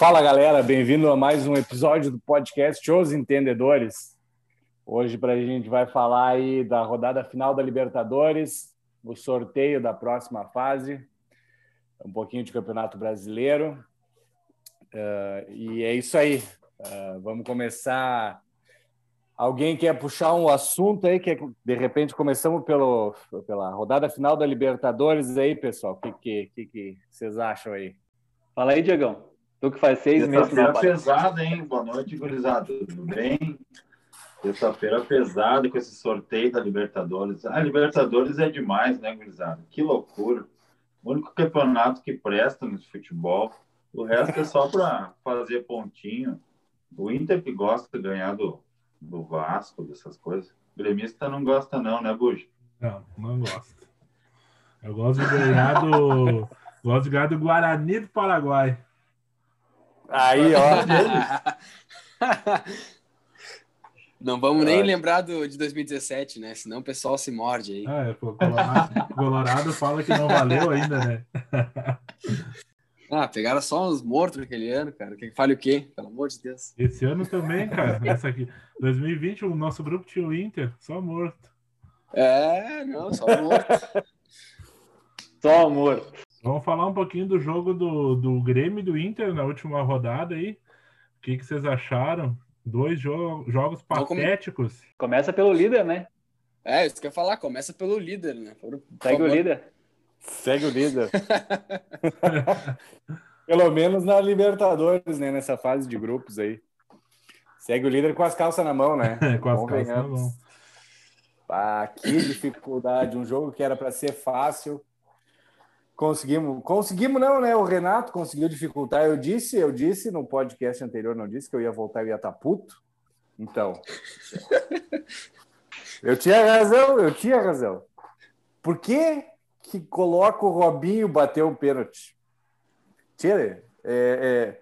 Fala galera, bem-vindo a mais um episódio do podcast Os Entendedores. Hoje para a gente vai falar aí da rodada final da Libertadores, o sorteio da próxima fase, um pouquinho de Campeonato Brasileiro. Uh, e é isso aí. Uh, vamos começar. Alguém quer puxar um assunto aí? Que de repente começamos pelo, pela rodada final da Libertadores aí, pessoal. O que, que, que, que vocês acham aí? Fala aí, Diegão. Tu que faz seis meses. Terça-feira pesada, hein? Boa noite, gurizada. Tudo bem? Terça-feira pesada com esse sorteio da Libertadores. A ah, Libertadores é demais, né, gurizada? Que loucura. O único campeonato que presta no futebol. O resto é só para fazer pontinho. O Inter que gosta de ganhar do, do Vasco, dessas coisas. O gremista não gosta, não, né, Bujo? Não, não gosto. Eu gosto de ganhar do. gosto de ganhar do Guarani do Paraguai. Aí, ó. Não vamos nem lembrar do, de 2017, né? Senão o pessoal se morde aí. Ah, é, pô, Colorado, Colorado fala que não valeu ainda, né? ah, pegaram só os mortos naquele ano, cara. Que fale o quê? Pelo amor de Deus. Esse ano também, cara. Essa aqui. 2020, o nosso grupo tinha o Inter, só morto. É, não, só morto. só morto. Vamos falar um pouquinho do jogo do, do Grêmio e do Inter na última rodada aí. O que, que vocês acharam? Dois jo jogos patéticos. Começa pelo líder, né? É, isso que eu ia falar, começa pelo líder, né? Por, Segue favor. o líder. Segue o líder. Pelo menos na Libertadores, né? Nessa fase de grupos aí. Segue o líder com as calças na mão, né? com as calças na mão. Ah, que dificuldade. Um jogo que era para ser fácil Conseguimos, conseguimos não, né? O Renato conseguiu dificultar. Eu disse, eu disse no podcast anterior, não disse que eu ia voltar e ia estar tá puto. Então, eu tinha razão, eu tinha razão. Por que que coloca o Robinho bater o pênalti? Tira, é, é,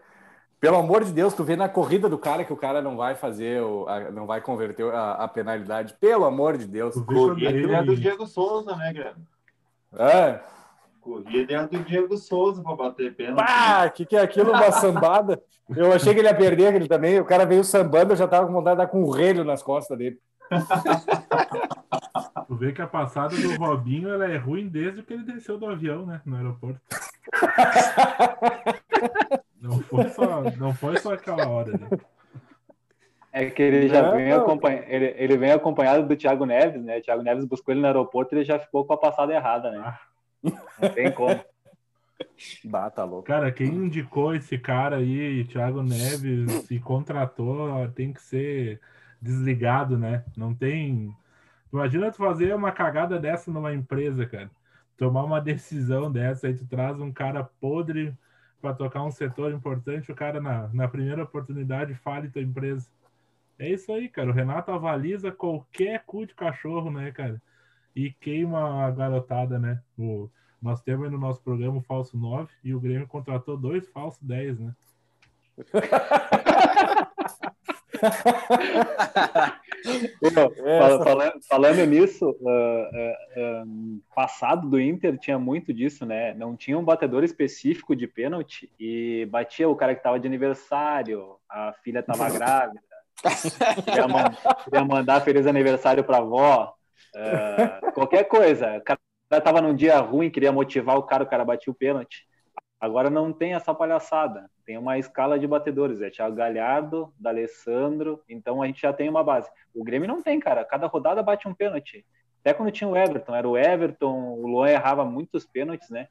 pelo amor de Deus, tu vê na corrida do cara que o cara não vai fazer, o, a, não vai converter a, a, penalidade. Pelo amor de Deus. Corrida é do Diego Souza, né, Grêmio? É. Corria dentro do Diego Souza para bater pênalti. Ah, o que, que é aquilo? Uma sambada? Eu achei que ele ia perder aquele também. O cara veio sambando, eu já tava com vontade de dar com um relho nas costas dele. Tu vê que a passada do Robinho ela é ruim desde que ele desceu do avião, né? No aeroporto. Não foi só, não foi só aquela hora, né? É que ele já vem, acompanha... ele, ele vem acompanhado do Thiago Neves, né? O Thiago Neves buscou ele no aeroporto e ele já ficou com a passada errada, né? Ah. Não tem como. Bah, tá louco. Cara, quem indicou esse cara aí, Thiago Neves, e contratou, tem que ser desligado, né? Não tem. Imagina tu fazer uma cagada dessa numa empresa, cara. Tomar uma decisão dessa, aí tu traz um cara podre para tocar um setor importante, o cara na, na primeira oportunidade fale tua empresa. É isso aí, cara. O Renato avaliza qualquer cu de cachorro, né, cara? E queima a garotada, né? O, nós temos no nosso programa o falso 9 e o Grêmio contratou dois falsos 10, né? falando, falando, nisso, uh, uh, um, passado do Inter tinha muito disso, né? Não tinha um batedor específico de pênalti e batia o cara que estava de aniversário, a filha estava grávida, queria, man queria mandar feliz aniversário para a avó, Uh, qualquer coisa. O cara estava num dia ruim, queria motivar o cara, o cara batia o pênalti. Agora não tem essa palhaçada. Tem uma escala de batedores. É Thiago Galhardo, D'Alessandro. Então a gente já tem uma base. O Grêmio não tem, cara. Cada rodada bate um pênalti. Até quando tinha o Everton. Era o Everton, o Luan errava muitos pênaltis, né?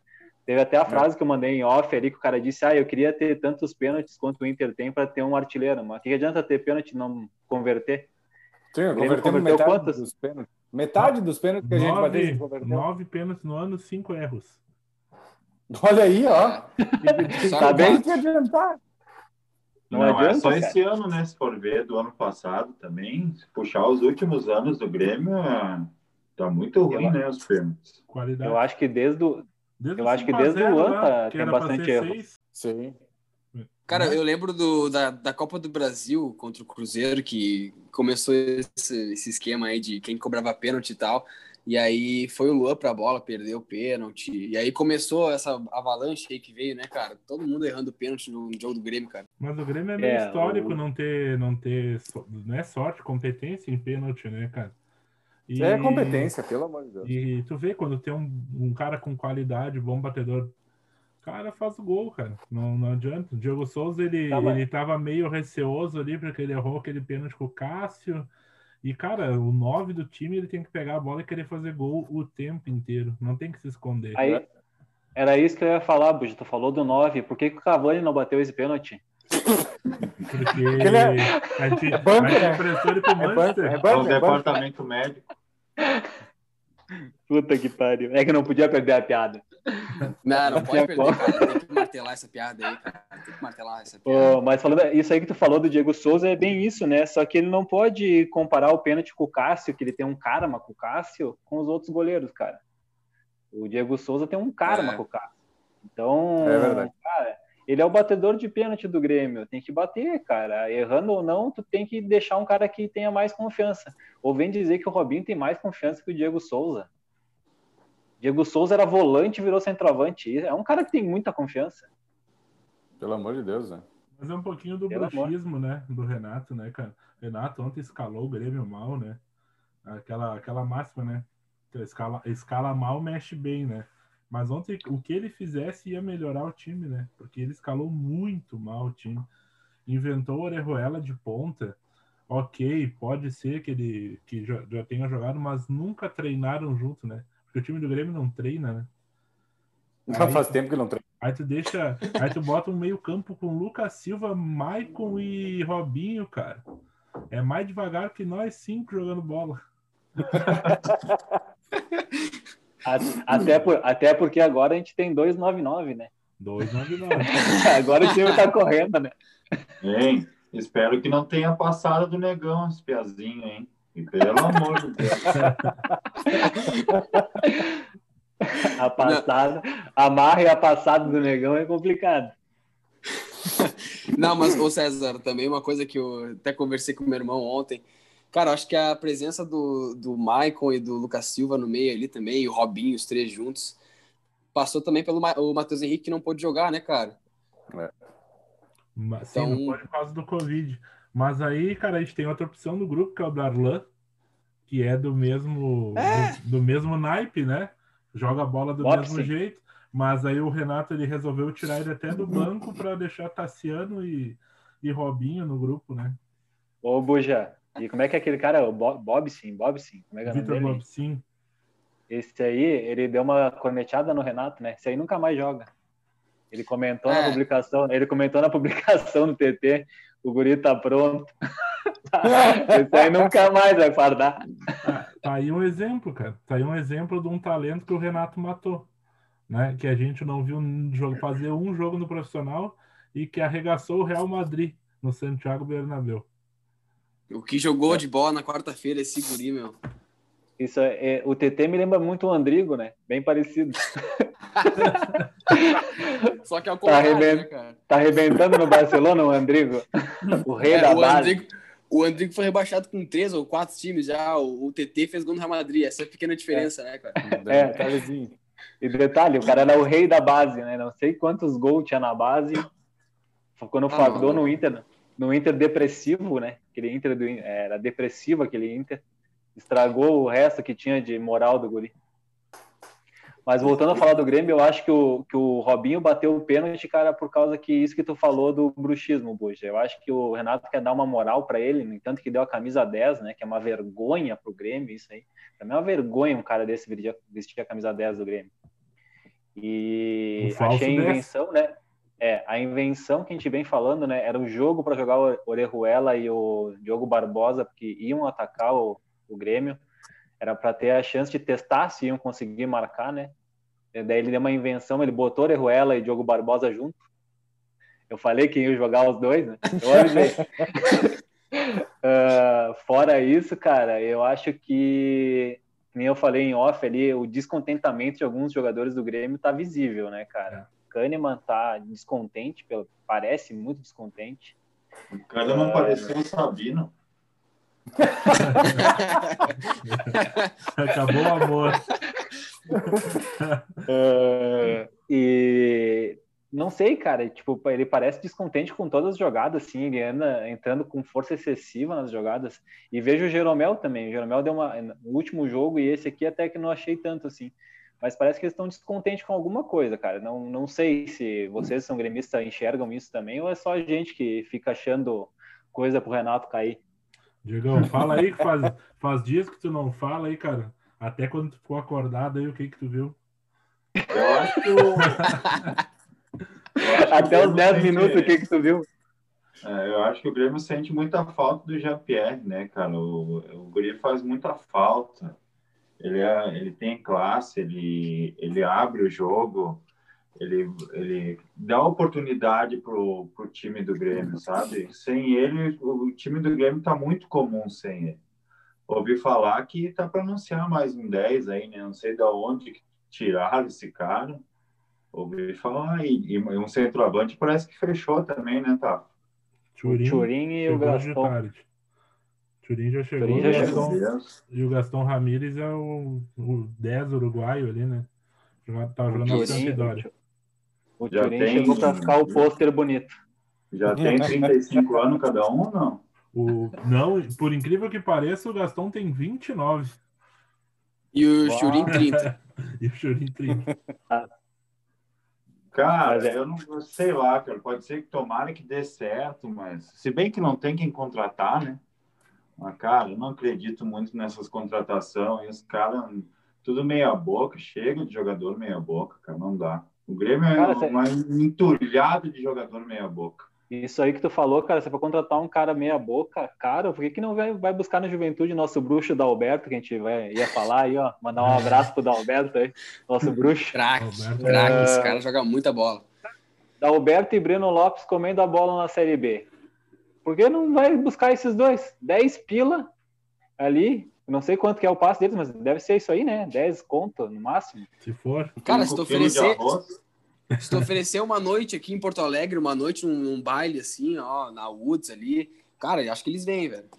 Teve até a frase que eu mandei em off ali que o cara disse: Ah, eu queria ter tantos pênaltis quanto o Inter tem para ter um artilheiro. Mas o que adianta ter pênalti e não converter? Sim, converteu metade quantos? dos pênaltis. Metade dos pênaltis que a gente nove, bateu. Nove pênaltis no ano, cinco erros. Olha aí, ó. tá bem que adiantar. Não, não adianta, é só cara. esse ano, né? Se for ver, do ano passado também, se puxar os últimos anos do Grêmio, tá muito ruim, eu, né? Os pênaltis. Qualidade. Eu acho que desde o. Desde eu acho que desde o ano tá, tem bastante erro. Seis. Sim. Cara, eu lembro do, da, da Copa do Brasil contra o Cruzeiro, que começou esse, esse esquema aí de quem cobrava pênalti e tal. E aí foi o Luan pra bola, perdeu o pênalti. E aí começou essa avalanche aí que veio, né, cara? Todo mundo errando pênalti no jogo do Grêmio, cara. Mas o Grêmio é meio É, histórico o- não ter, não ter, so- não é sorte, competência em pênalti, né, cara? E, É competência, pelo amor de Deus. E tu vê quando tem um, um cara com qualidade, bom batedor, cara faz o gol, cara. Não, não adianta. O Diego Souza, ele, Tá, ele tava meio receoso ali, porque ele errou aquele pênalti com o Cássio. E, cara, o 9 do time, ele tem que pegar a bola e querer fazer gol o tempo inteiro. Não tem que se esconder. Aí, era isso que eu ia falar, Buja. Tu falou do 9. Por que, que o Cavani não bateu esse pênalti? Porque Ele é- a gente, é banco, a gente né? ele pro É banco, Manchester. é É o banco, é banco. departamento médico. Puta que pariu. É que não podia perder a piada. Não, não tinha pode perder, cara. Tem que martelar essa piada aí, cara. Tem que martelar essa piada. Ô, mas falando isso aí que tu falou do Diego Souza é bem isso, né? Só que ele não pode comparar o pênalti com o Cássio, que ele tem um karma com o Cássio, com os outros goleiros, cara. O Diego Souza tem um karma É. com o Cássio. Então, É cara, ele é o batedor de pênalti do Grêmio. Tem que bater, cara. Errando ou não, tu tem que deixar um cara que tenha mais confiança. Ou vem dizer que o Robinho tem mais confiança que o Diego Souza. Diego Souza era volante e virou centroavante. É um cara que tem muita confiança. Pelo amor de Deus, né? Mas é um pouquinho do Pelo amor. bruxismo, né? Do Renato, né, cara? Renato ontem escalou o Grêmio mal, né? Aquela, aquela máxima, né? Que Escala, escala mal, mexe bem, né? Mas ontem o que ele fizesse ia melhorar o time, né? Porque ele escalou muito mal o time. Inventou o Orejuela de ponta. Ok, pode ser que ele que já, já tenha jogado, mas nunca treinaram junto, né? Porque o time do Grêmio não treina, né? Não faz tempo que não treina. Aí tu deixa. Aí tu bota um meio-campo com Lucas Silva, Maicon e Robinho, cara. É mais devagar que nós cinco jogando bola. Até, por- até porque agora a gente tem 299, né? 299. Agora o time tá correndo, né? Hein? Espero que não tenha passado do negão esse piazinho, hein? E pelo amor de Deus. A passada, a marra e a passada do negão é complicado. Não, mas, ô César, também uma coisa que eu até conversei com meu irmão ontem. Cara, acho que a presença do, do Maicon e do Lucas Silva no meio ali também, e o Robinho, os três juntos, passou também pelo Ma- o Matheus Henrique, que não pôde jogar, né, cara? Sim, Então- não pode por causa do Covid. Mas aí, cara, a gente tem outra opção no grupo, que é o Darlan, que é do mesmo, do, do mesmo naipe, né? Joga a bola do mesmo jeito. Mas aí o Renato ele resolveu tirar ele até do banco para deixar Tassiano e, e Robinho no grupo, né? Ô, Buja, e como é que é aquele cara? O Bob, Bob sim, Bob sim. Como é que é o nome Vitor dele? Bobsin. Esse aí, ele deu uma corneteada no Renato, né? Esse aí nunca mais joga. Ele comentou na É. publicação, ele comentou na publicação no TT, o guri tá pronto. Esse aí nunca mais vai fardar. Tá, tá aí um exemplo, cara. Tá aí um exemplo de um talento que o Renato matou. Né? Que a gente não viu um jogo, fazer um jogo no profissional e que arregaçou o Real Madrid no Santiago Bernabéu. O que jogou de bola na quarta-feira, esse guri, meu. Isso é, é- o TT me lembra muito o Andrigo, né? Bem parecido. Só que é o Tá contrário, arrebent- né, cara? Tá arrebentando no Barcelona o Andrigo. O rei É, da o, base. Andrigo, o Andrigo foi rebaixado com três ou quatro times já. O, o TT fez gol no Real Madrid. Essa é a pequena diferença, né, cara? É. Detalhezinho. E detalhe, o cara era o rei da base, né? Não sei quantos gols tinha na base. Quando Ah, no Inter, no Inter depressivo, né? Aquele Inter do, era depressivo aquele Inter. Estragou o resto que tinha de moral do guri. Mas voltando a falar do Grêmio, eu acho que o, que o Robinho bateu o pênalti, cara, por causa que isso que tu falou do bruxismo, Buja. Eu acho que o Renato quer dar uma moral para ele, no entanto que deu a camisa 10, né? Que é uma vergonha pro Grêmio isso aí. Pra mim é uma vergonha um cara desse vestir a camisa 10 do Grêmio. E Um achei a 10. invenção, né? É, a invenção que a gente vem falando, né? Era o jogo para jogar o Orejuela e o Diogo Barbosa, porque iam atacar o, o Grêmio. Era para ter a chance de testar se iam conseguir marcar, né? E daí ele deu uma invenção, ele botou Orejuela e Diogo Barbosa junto. Eu falei que ia jogar os dois, né? Eu avisei. Ah, fora isso, cara, eu acho que, nem eu falei em off ali, o descontentamento de alguns jogadores do Grêmio tá visível, né, cara? Kahneman tá descontente, parece muito descontente. O cara não pareceu o Sabino. Acabou o amor. Uh, e não sei, cara. Tipo, ele parece descontente com todas as jogadas, assim. Ele anda entrando com força excessiva nas jogadas. E vejo o Jeromel também. O Jeromel deu uma. Último jogo, e esse aqui até que não achei tanto, assim. Mas parece que eles estão descontentes com alguma coisa, cara. Não, não sei se vocês são gremistas enxergam isso também, ou é só a gente que fica achando coisa pro Renato cair. Diegão, fala aí que faz, faz dias que tu não fala aí, cara. Até quando tu ficou acordado aí, o que que tu viu? Eu acho que Até os 10 minutos, o que que tu viu? É, eu acho que o Grêmio sente muita falta do Jean-Pierre, né, cara? O, o Guri faz muita falta. Ele, é, ele tem classe, ele, ele abre o jogo, ele, ele dá oportunidade pro, pro time do Grêmio, sabe? Sem ele, o time do Grêmio tá muito comum sem ele. Ouvi falar que tá para anunciar mais um 10 aí, né? Não sei de onde tiraram esse cara. Ouvi falar, e, e um centroavante parece que fechou também, né, tá? O Turim e o Gaston. Turim já chegou. Turim já e o chegou. Gaston-. E o Gastão Ramírez é o, o 10 uruguaio ali, né? Tava jogando na Sampdoria. O Já tem- chegou para ficar o pôster bonito. Já tem 35 anos cada um ou não? O, não, por incrível que pareça, o Gastão tem 29 E o Uau. Churin 30. e o Churin 30. Cara, é- eu não sei lá, cara. Pode ser que tomara que dê certo, mas se bem que não tem quem contratar, né? Mas, cara, eu não acredito muito nessas contratações. Cara, tudo meia boca, chega de jogador meia boca, cara, não dá. O Grêmio é Cara, um, você- entulhado de jogador meia boca. Isso aí que tu falou, cara, se for contratar um cara meia boca, cara, por que, que não vai, vai buscar na juventude nosso bruxo da Alberto, que a gente vai, ia falar aí, ó, mandar um abraço pro Dalberto aí, nosso bruxo. Craque, craque. Esse cara joga muita bola. Dalberto e Breno Lopes comendo a bola na Série B. Por que não vai buscar esses dois? 10 pila ali, eu não sei quanto que é o passe deles, mas deve ser isso aí, né? 10 conto no máximo. Se for, Cara, se tu oferecer, se tu oferecer uma noite aqui em Porto Alegre, uma noite num, num baile assim, ó, na Woods ali, cara, eu acho que eles vêm, velho.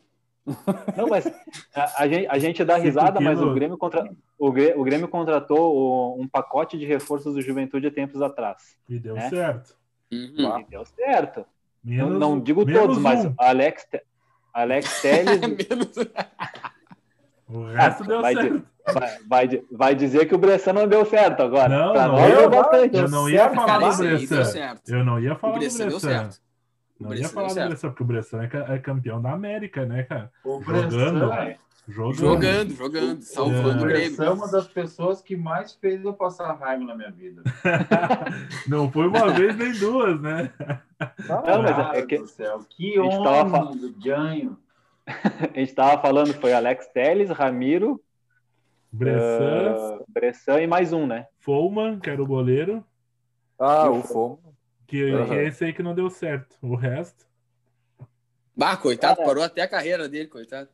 Não, mas a, a gente, a gente dá risada, mas o Grêmio, contra, o, o Grêmio contratou o- um pacote de reforços do Juventude há tempos atrás. e deu É? certo. Uhum. E deu certo. Não, Menos, não digo menos todos, mas um. Alex, Te- Alex Telles Menos- O resto deu vai, certo. di- vai, vai vai dizer que o Bressan não deu certo agora. Não, pra não nós deu, deu bastante. Eu não ia falar Cara, do esse aí deu Bressan. certo. Eu não ia O falar do Bressan deu Bressan. certo. O Não ia Bressan falar do. Bressan, porque o Bressan é, é campeão da América, né, cara? O Jogando. Bressan, Jogando. Jogando, jogando, salvando É. o o Grêmio. Bressan é uma das pessoas que mais fez eu passar raiva na minha vida. Não foi uma vez nem duas, né? Não, mas é que do céu, que a gente tava fa- homem do Ganho. a gente tava falando, foi Alex Telles, Ramiro, Bressan, ah, Bressan e mais um, né? Foman, que era o goleiro, Ah, o Fomo. que Aham. é esse aí que não deu certo. O resto, Bah, coitado, Cara. parou até a carreira dele, coitado.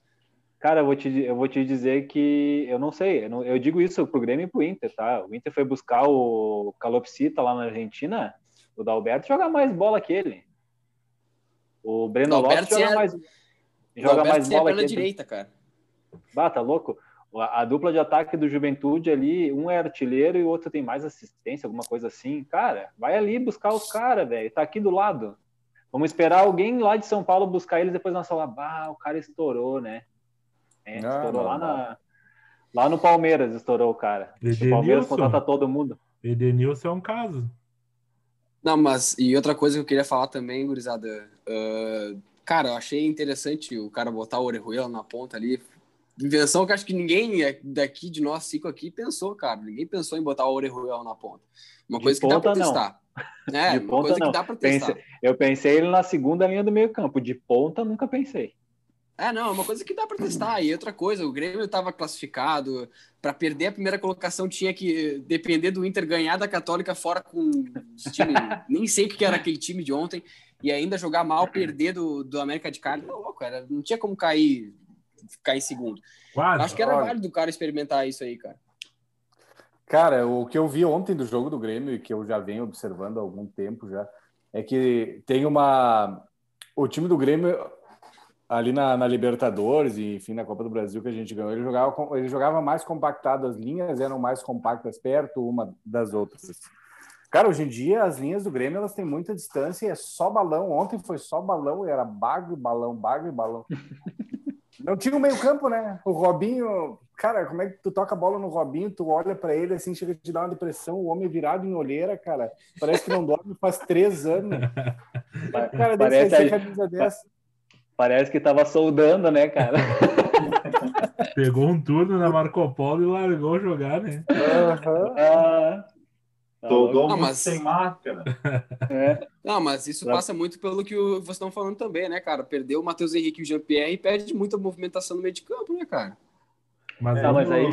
Cara, eu vou te, eu vou te dizer que eu não sei, eu, não- eu digo isso pro Grêmio e pro Inter, tá? O Inter foi buscar o Calopsita lá na Argentina, o Dalberto joga mais bola que ele. O Breno Dalberto Lopes joga é- mais, joga Alberto mais bola que ele. direita, cara. Ah, tá louco? A, a dupla de ataque do Juventude ali, um é artilheiro e o outro tem mais assistência, alguma coisa assim. Cara, vai ali buscar os caras, velho. Tá aqui do lado. Vamos esperar alguém lá de São Paulo buscar eles depois nós falar, bah, o cara estourou, né? É, Não, estourou não, lá, não. na, lá no Palmeiras, estourou o cara. O. Palmeiras contrata todo mundo. Edenilson é um caso. Não, mas e outra coisa que eu queria falar também, gurizada. ah, cara, eu achei interessante o cara botar o Orejuela na ponta ali. Invenção que acho que ninguém daqui de nós cinco aqui pensou, cara. Ninguém pensou em botar o Orejuela na ponta. Uma De coisa que dá pra ponta, não. testar. É, De uma ponta, coisa não. que dá pra testar. Pense- Eu pensei ele na segunda linha do meio campo. De ponta, nunca pensei. É, não, é uma coisa que dá pra testar. E outra coisa, o Grêmio tava classificado. Pra perder a primeira colocação tinha que depender do Inter ganhar da Católica fora com os nem sei o que era aquele time de ontem, e ainda jogar mal, perder do, do América de Cali. Não, louco, era, não tinha como cair, ficar em segundo. Quase. Acho que era olha. válido o cara experimentar isso aí, cara. Cara, o que eu vi ontem do jogo do Grêmio e que eu já venho observando há algum tempo já é que tem uma o time do Grêmio ali na, na, Libertadores e enfim na Copa do Brasil que a gente ganhou, ele jogava, ele jogava mais compactado, as linhas eram mais compactas perto uma das outras. Cara, hoje em dia as linhas do Grêmio elas têm muita distância e é só balão. Ontem foi só balão, era bago, balão, bago e balão. Não tinha o meio campo, né? O Robinho, cara, como é que tu toca a bola no Robinho, tu olha para ele assim, chega a te dar uma depressão, o homem virado em olheira, cara. Parece que não dorme faz três anos. Cara, parece a camisa dessa. Parece que tava soldando, né, cara? Pegou um turno na Marco Polo e largou jogar, né? Uhum. Ah, Soldou não, mas... sem máscara. É. Não, mas isso passa muito pelo que vocês estão falando também, né, cara? Perdeu o Matheus Henrique e o Jean-Pierre e perde muita movimentação no meio de campo, né, cara? Mas, é, mas aí,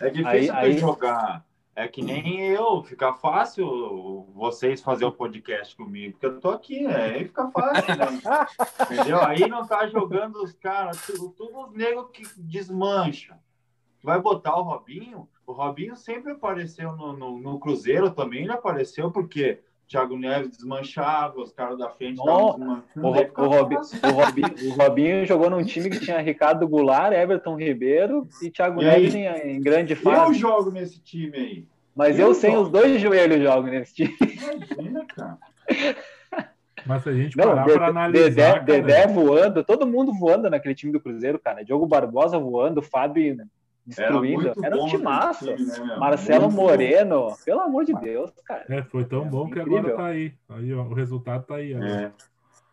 é difícil aí, aí... jogar é que nem eu, fica fácil vocês fazer o podcast comigo, porque eu tô aqui, né? Aí fica fácil, né? Entendeu? Aí não tá jogando os caras, tudo, tudo os negros que desmancham. Vai botar o Robinho? O Robinho sempre apareceu no, no, no Cruzeiro também, ele apareceu porque Thiago Neves desmanchava, os caras da frente oh, o, o, Robi, o, Robinho, o Robinho jogou num time que tinha Ricardo Goulart, Everton Ribeiro e Thiago e Neves em, em, grande fase. Eu jogo nesse time aí. Mas eu, eu sem os dois joelhos jogo nesse time. Imagina, cara. Mas se a gente parar para analisar. Dedé, Dedé voando, todo mundo voando naquele time do Cruzeiro, cara. Diogo Barbosa voando, Fábio destruindo. Era, Era um timaço. Time, né, Marcelo muito Moreno, bom. pelo amor de Deus, cara. É, foi tão bom que Incrível. agora tá aí. Aí, ó, o resultado tá aí. É.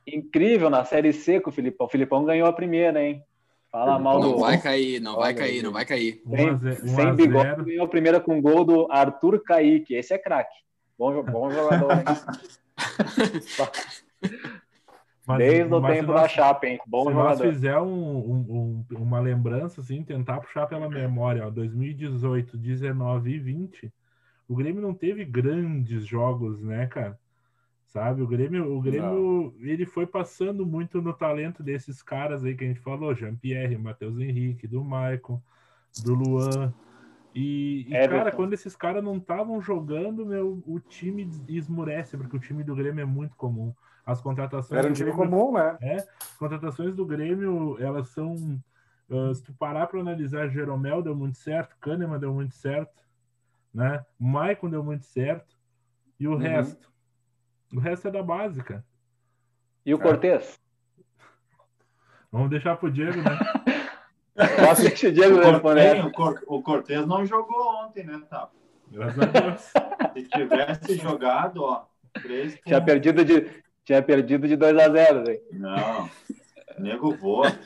Incrível na Série C com o Filipão. O Filipão ganhou a primeira, hein? Fala mal não do. Não vai cair, não vai cair, não vai cair. Sem, sem bigode, ganhou a primeira com gol do Arthur Kaique. Esse é craque. Bom, bom jogador, hein? Mas, Desde o tempo nós, da Chapa, hein? Bom se jogador. Nós fizer um, um, uma lembrança, assim, tentar puxar pela memória, ó, 2018, 19 e 20, o Grêmio não teve grandes jogos, né, cara? Sabe, o Grêmio, o Grêmio ele foi passando muito no talento desses caras aí que a gente falou, Jean-Pierre, Matheus Henrique, do Maicon, do Luan. E, e cara, quando esses caras não estavam jogando, meu, o time esmurece, porque o time do Grêmio é muito comum. As contratações. Era um time Grêmio, comum, né? É, as contratações do Grêmio, elas são. Uh, se tu parar para analisar, Jeromel deu muito certo, Kahneman deu muito certo, né? Maicon deu muito certo, e o uhum. resto. O resto é da base, cara. E o Cortez? Vamos deixar pro Diego, né? Deixa o Diego responder. O Cortez não jogou ontem, né, tá? Graças a Deus. Se tivesse jogado, ó. Três Tinha perdido de, tinha perdido de 2 a 0 véio. Não, nego voa.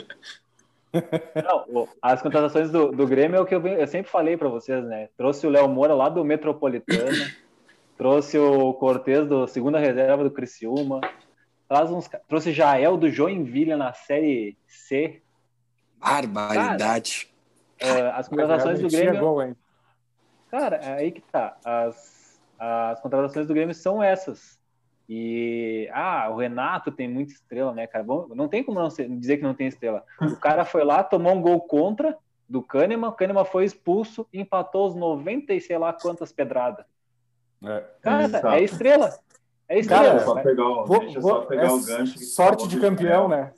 Não, as contratações do, do Grêmio é o que eu, eu sempre falei para vocês, né? Trouxe o Léo Moura lá do Metropolitano, trouxe o Cortez do segunda reserva do Criciúma, traz uns, trouxe Jael do Joinville na Série C. Barbaridade. Cara, as contratações do Grêmio. Chegou, hein? Cara, é aí que tá. As, as contratações do Grêmio são essas. E, ah, o Renato tem muita estrela, né, cara? Não tem como não dizer que não tem estrela. O cara foi lá, tomou um gol contra do Kahneman, o Kahneman foi expulso e empatou os 90 e sei lá quantas pedradas. É, cara, é estrela. É estrela. Cara, só pegar, o, vou, deixa só pegar é o gancho. Sorte de campeão, né?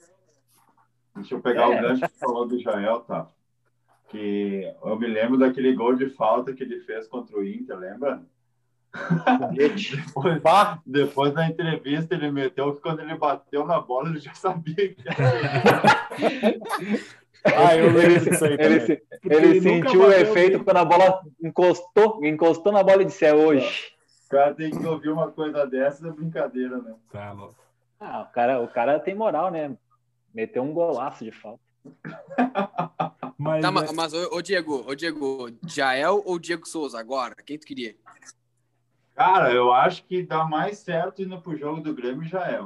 Deixa eu pegar é. o gancho que falou do Jael, tá? Que eu me lembro daquele gol de falta que ele fez contra o Inter, lembra? Depois, depois da entrevista, ele meteu que quando ele bateu na bola, ele já sabia que era. ah, eu ele, ele, ele sentiu o efeito quando a bola encostou, encostou na bola e disse: É hoje. O cara tem que ouvir uma coisa dessa, é brincadeira, né? Tá, ah, o cara, o cara tem moral, né? Meteu um golaço de falta. mas, tá, mas, mas ô, ô, Diego, ô Diego, Jael ou Diego Souza agora? Quem tu queria? Cara, eu acho que dá mais certo indo pro jogo do Grêmio já é.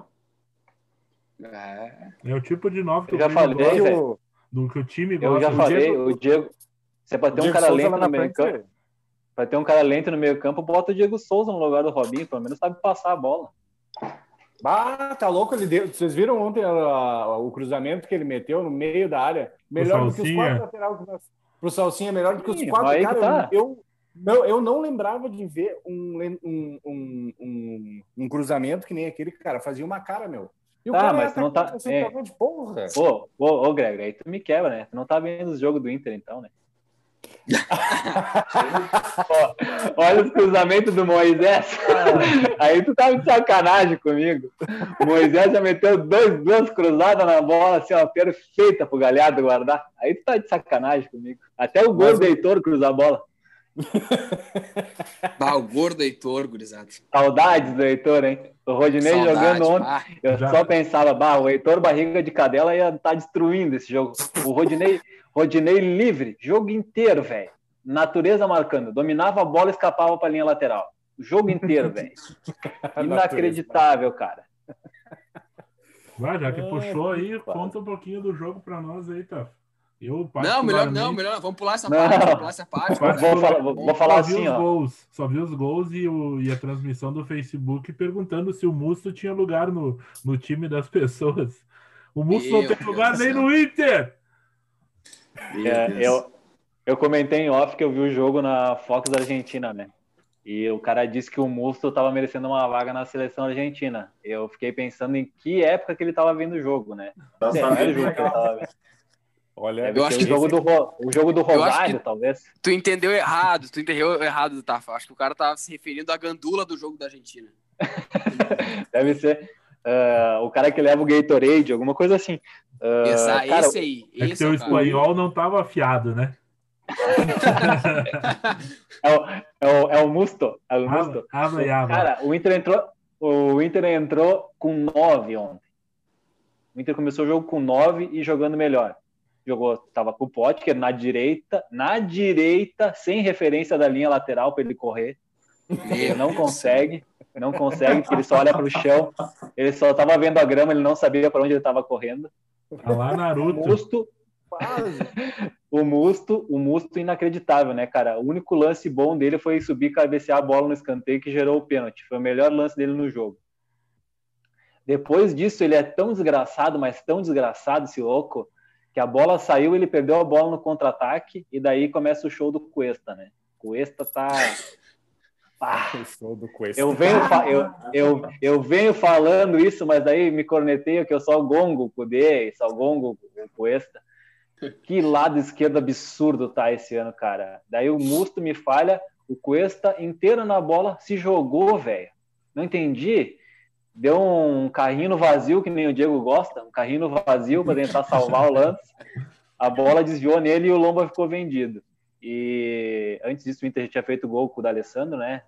É, o tipo de nove que eu já falei, do, do que o time gosta. Eu já falei, o Diego. Você pode ter um cara lento no meio campo. Vai ter um cara lento no meio campo, bota o Diego Souza no lugar do Robinho, pelo menos sabe passar a bola. Ah, tá louco, ele deu. Vocês viram ontem a, a, o cruzamento que ele meteu no meio da área? Melhor do que os quatro laterais. Pro Salsinha, melhor do que os quatro. Aí cara, tá. eu, não, eu não lembrava de ver um, um, um, um, um cruzamento que nem aquele cara. Fazia uma cara, meu. E o Tá, cara mas tu não tá- atacante, é. centroavante, porra. Ô, ô, ô, Greg, aí tu me quebra, né? Tu não tá vendo os jogos do Inter, então, né? Ó, olha os cruzamentos do Moisés. Aí tu tá de sacanagem comigo. O Moisés já meteu dois, duas cruzadas na bola, assim, ó, perfeita pro Galhardo guardar. Aí tu tá de sacanagem comigo. Até o gol Mas do Heitor cruza a bola. Bah, o gordo Heitor, gurizada. Saudades do Heitor, hein? O Rodinei Saudade, jogando ontem. bah. Eu Já- só pensava, bah, o Heitor Barriga de Cadela ia estar destruindo esse jogo. O Rodinei, Rodinei livre, jogo inteiro, velho. Natureza marcando. Dominava a bola e escapava para a linha lateral. O jogo inteiro, velho. Inacreditável, cara. Vai, já que Ai, puxou aí, conta um pouquinho do jogo pra nós aí, tá? Eu, Não, melhor não, melhor não. Vamos pular essa Não. parte, vamos pular essa parte. Vou- vou falar- vou- vou falar só vi assim, os ó. Gols, só vi os gols e, o, e a transmissão do Facebook perguntando se o Musto tinha lugar no, no time das pessoas. O Musto não Meu tem Deus lugar nem céu. no Inter! É, eu, eu comentei em off que eu vi o jogo na Fox Argentina, né? E o cara disse que o Musto estava merecendo uma vaga na seleção argentina. Eu fiquei pensando em que época que ele estava vendo o jogo, né? Tá É, jogo que ele tava vendo. Olha, Eu acho o que- jogo do, Ro- o jogo do Rosário, que- talvez. Tu entendeu errado, tu entendeu errado, Tafa. Acho que o cara tava se referindo à gandula do jogo da Argentina. Deve ser ah, o cara que leva o Gatorade, alguma coisa assim. Ah, Essa, cara, esse aí. É que esse teu é o espanhol não tava afiado, né? é, o, é, o, é o Musto. É o Musto. aba e aba. Cara, o Inter entrou, o Inter entrou com 9 ontem. O Inter começou o jogo com 9 e jogando melhor. Jogou, tava com o Potker na direita, na direita, sem referência da linha lateral para ele correr. Ele não consegue, não consegue, porque ele só olha para o chão. Ele só tava vendo a grama, ele não sabia para onde ele estava correndo. Tá lá O Naruto. Musto, o Musto, o Musto inacreditável, né, cara? O único lance bom dele foi subir e cabecear a bola no escanteio que gerou o pênalti. Foi o melhor lance dele no jogo. Depois disso, ele é tão desgraçado, mas tão desgraçado esse louco, que a bola saiu, ele perdeu a bola no contra-ataque e daí começa o show do Cuesta, né? Cuesta tá Ah, eu venho, eu, eu, eu venho falando isso, mas daí me corneteio que eu sou o Gongo, o Kudê, sou o Gongo, o Cuesta. Que lado esquerdo absurdo tá esse ano, cara. Daí o Musto me falha, o Cuesta inteiro na bola se jogou, velho. Não entendi. Deu um carrinho no vazio, que nem o Diego gosta, um carrinho no vazio para tentar salvar o lance. A bola desviou nele e o Lomba ficou vendido. E antes disso, o Inter já tinha feito gol com o D'Alessandro, né?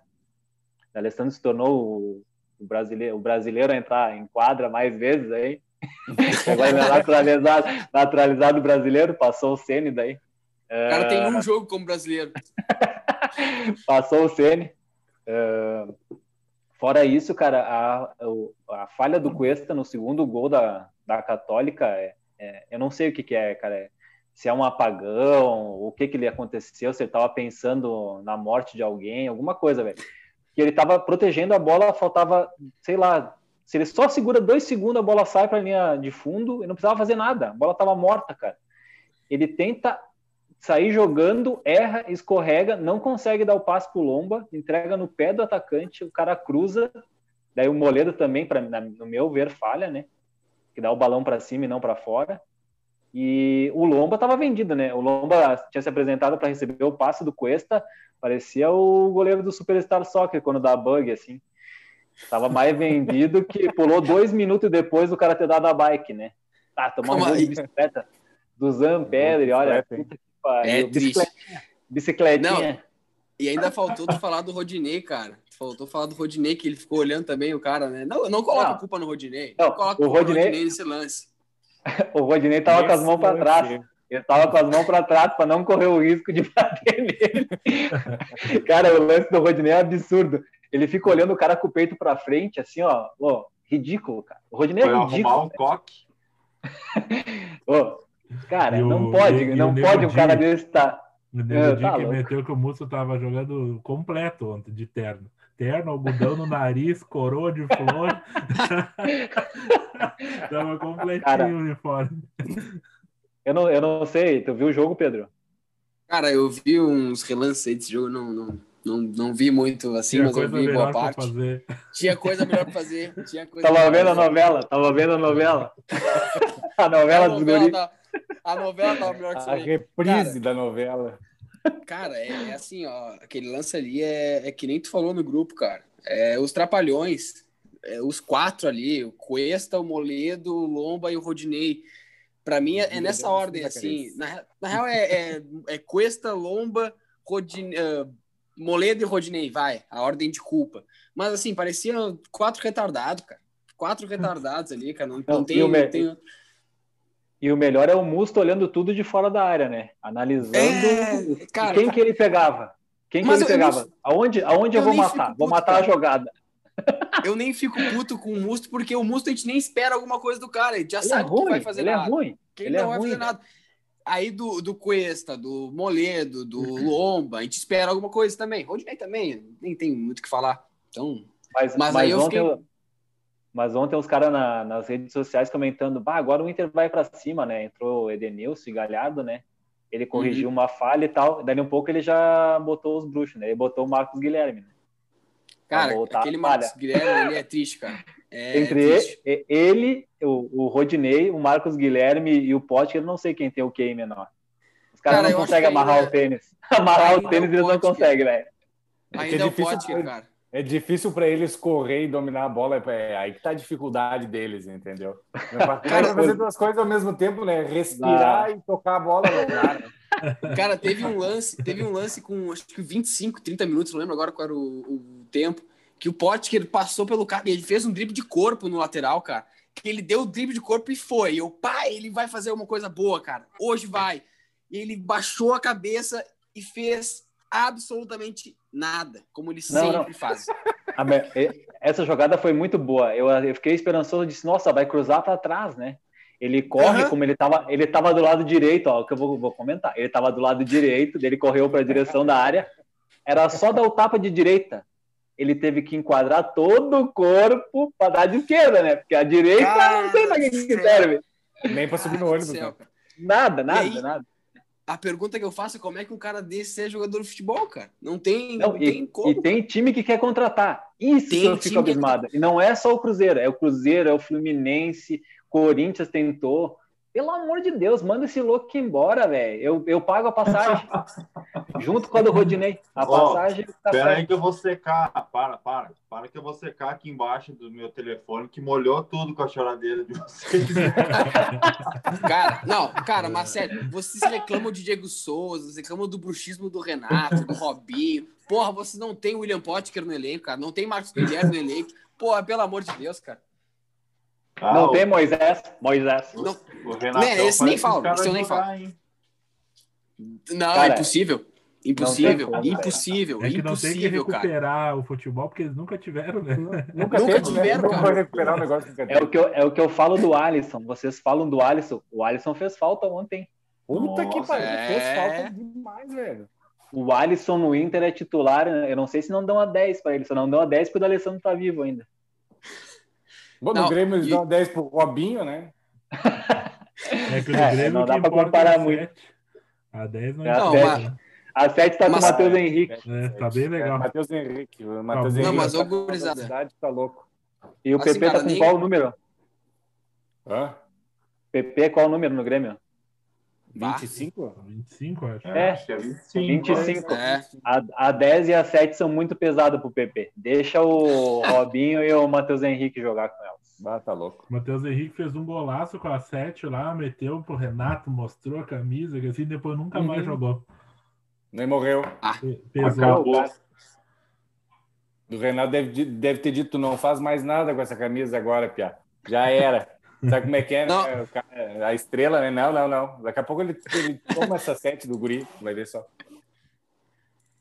O D'Alessandro se tornou o, brasileiro, o brasileiro a entrar em quadra mais vezes aí. Agora ele é naturalizado, naturalizado brasileiro, passou o Ceni daí. O cara tem um jogo como brasileiro. Passou o Ceni. É, fora isso, cara, a, a falha do Cuesta no segundo gol da, da Católica, é, é- eu não sei o que, que é, cara. é- se é um apagão, o que que lhe aconteceu, se ele estava pensando na morte de alguém, alguma coisa, velho. Que ele estava protegendo a bola, faltava, sei lá, se ele só segura dois segundos, a bola sai para a linha de fundo e não precisava fazer nada. A bola estava morta, cara. Ele tenta sair jogando, erra, escorrega, não consegue dar o passe pro Lomba, entrega no pé do atacante, o cara cruza, daí o Moledo também, pra, no meu ver, falha, né? Que dá o balão para cima e não para fora. E o Lomba estava vendido, né? O Lomba tinha se apresentado para receber o passe do Cuesta, parecia o goleiro do Superstar Soccer quando dá bug, assim. Tava mais vendido que pulou dois minutos depois do cara ter dado a bike, né? Tá, tomar um gol de aí. bicicleta do Zampedri, olha, puta que. É triste. Bicicletinha. Bicicletinha. E ainda faltou tu falar do Rodinei, cara. Faltou falar do Rodinei, que ele ficou olhando também o cara, né? Não, não coloca Não. a culpa no Rodinei. Não, Não, coloca o a culpa Rodinei- no Rodinei nesse lance. O Rodinei tava com as mãos para trás. Ele tava com as mãos para trás para não correr o risco de bater nele. cara, o lance do Rodinei é absurdo. Ele fica olhando o cara com o peito para frente, assim, ó, ó, ridículo, cara. O Rodinei Foi é arrumar ridículo. um coque. Ô, cara, E o- não pode, e- e não o pode um cara desse estar. O É, Nego Di tá que louco. meteu que o Musso tava jogando completo ontem, de terno. Terno, algodão no nariz, coroa de flor. tava completinho Cara. o uniforme. Eu não, eu não sei, tu viu o jogo, Pedro? Cara, eu vi uns relances desse jogo, não, não, Não, não vi muito assim, Tinha mas eu vi boa parte. fazer. Tinha coisa melhor pra fazer. Tinha coisa Tava melhor vendo a novela, tava vendo a novela. a A novela dos novela, guris. tá- a novela tava melhor que isso A aí. reprise da novela. Cara, é, é assim, ó. Aquele lance ali é, é que nem tu falou no grupo, cara. É, os trapalhões, é, os quatro ali, o Cuesta, o Moledo, o Lomba e o Rodinei. Pra mim é, é nessa Deus, ordem, assim. Na, na real é, é, é Cuesta, Lomba, Rodinei, ah, Moledo e Rodinei, vai. A ordem de culpa. Mas assim, parecia quatro retardados, cara. Quatro retardados ali, cara. Não, não Não, tem, não tem- E o melhor é o Musto olhando tudo de fora da área, né? Analisando É, cara, quem que ele pegava. Quem que ele eu- eu pegava? Aonde, aonde eu, eu vou matar? fico Vou puto, matar a cara. jogada. Eu nem fico puto com o Musto, porque o Musto a gente nem espera alguma coisa do cara. A gente já Ele é sabe que vai ruim, fazer ele é nada. ruim. que ele ele é não vai ruim, fazer velho. nada. Aí do, do Cuesta, do Moledo, do. Lomba, a gente espera alguma coisa também. Rodinei também, nem tem muito o que falar. Então, Mas, Mas mas aí eu fiquei- eu- mas ontem os caras na- nas redes sociais comentando, bah, agora o Inter vai pra cima, né? Entrou o Edenilson e Galhardo, né? Ele corrigiu Uhum. uma falha e tal. Daí um pouco ele já botou os bruxos, né? Ele botou o Marcos Guilherme. Né? cara, voltar, aquele Marcos Guilherme, ele é triste, cara. É Entre triste. ele, o, o Rodinei, o Marcos Guilherme e o Pote, eu não sei quem tem o QI menor. Os caras Cara, não conseguem que amarrar ainda- o tênis. Amarrar ainda o tênis é o eles não Potker. conseguem, velho. Porque Ainda é é o Potker, cara. É difícil para eles correr e dominar a bola. É aí que tá a dificuldade deles, entendeu? Cara, fazer duas coisas ao mesmo tempo, né? Respirar e tocar a bola no cara. Cara, teve um lance, teve um lance com acho que 25, 30 minutos, não lembro agora qual era o, o tempo, que o Potker passou pelo cara e ele fez um drible de corpo no lateral, cara. Que ele deu o drible de corpo e foi. E eu, pai, ele vai fazer uma coisa boa, cara. Hoje vai. E ele baixou a cabeça e fez absolutamente nada, como ele Não, sempre faz. A me- e- Essa jogada foi muito boa. Eu, eu fiquei esperançoso, disse, nossa, vai cruzar para trás, né? Ele corre Aham. como ele estava, ele tava do lado direito, ó, que eu vou, vou comentar. Ele estava do lado direito, dele correu para a direção da área. Era só dar o tapa de direita. Ele teve que enquadrar todo o corpo para dar de esquerda, né? Porque a direita Cara não sei para que, que serve. Nem para subir no ônibus. céu, né? Nada, nada, aí- nada. A pergunta que eu faço é como é que um cara desse é jogador de futebol, cara? Não tem, Não, não, e, tem como. e tem time que quer contratar. Isso Tem que eu fico que- abismado. E não é só o Cruzeiro, é o Cruzeiro, é o Fluminense, Corinthians tentou. Pelo amor de Deus, manda esse louco embora, velho. Eu, eu pago a passagem. junto com a do Rodinei. A Ó, passagem tá Espera aí que eu vou secar. Para, para. Para que eu vou secar aqui embaixo do meu telefone, que molhou tudo com a choradeira de vocês. Cara, não, cara, mas sério, vocês reclamam de Diego Souza, vocês reclamam do bruxismo do Renato, do Robinho. Porra, vocês não tem William Potker no elenco, cara. Não tem Marcos Guilherme no elenco. Porra, pelo amor de Deus, cara. Ah, Não o- tem Moisés. Moisés. Não, o Né, esse nem fala, esse eu nem hein? não Cara, impossível. Impossível, como, velho. impossível, É que não tem que impossível, cara. recuperar o futebol, porque eles nunca tiveram, né? Nunca, Nunca teve, tiveram, né? Nunca cara. vai recuperar um negócio que É o, que eu, é o que eu falo do Alisson. Vocês falam do Alisson. O Alisson fez falta ontem. Puta que Nossa, pariu, é. fez falta demais, velho. O Alisson no Inter é titular. Eu não sei se não dão a 10 para ele. Se não dão a 10 porque o Alessandro tá vivo ainda. Bom, no Não, Grêmio eles e- dão 10 pro Robinho, né? É que no É, Grêmio não o dá importa comparar é muito. A 10 não, É, Não, importa. mas- A 7 tá com Mas- o Matheus Henrique. É, tá bem legal. É, Matheus Henrique. O Matheus Não, Henrique mas, tá ô, com gurizada. velocidade, tá louco. E o Assim, PP tá com nem- qual número? Hã? PP, qual número no Grêmio? Bah. 25? 25, acho. É, acho que é 25. 25. É. A, a 10 e a 7 são muito pesadas pro PP. Deixa o Robinho e o Matheus Henrique jogar com elas. Ah, tá louco. O Matheus Henrique fez um golaço com a 7 lá, meteu pro Renato, mostrou a camisa, que assim depois nunca mais Uhum. jogou. Nem morreu. Pe- Pesou. Acabou. O Renato deve, deve ter dito: não faz mais nada com essa camisa agora, Pia. Já era. Sabe como é que é, né? Cara- a estrela, né? Não, não, não. Daqui a pouco ele, ele toma essa sete do guri, vai ver só.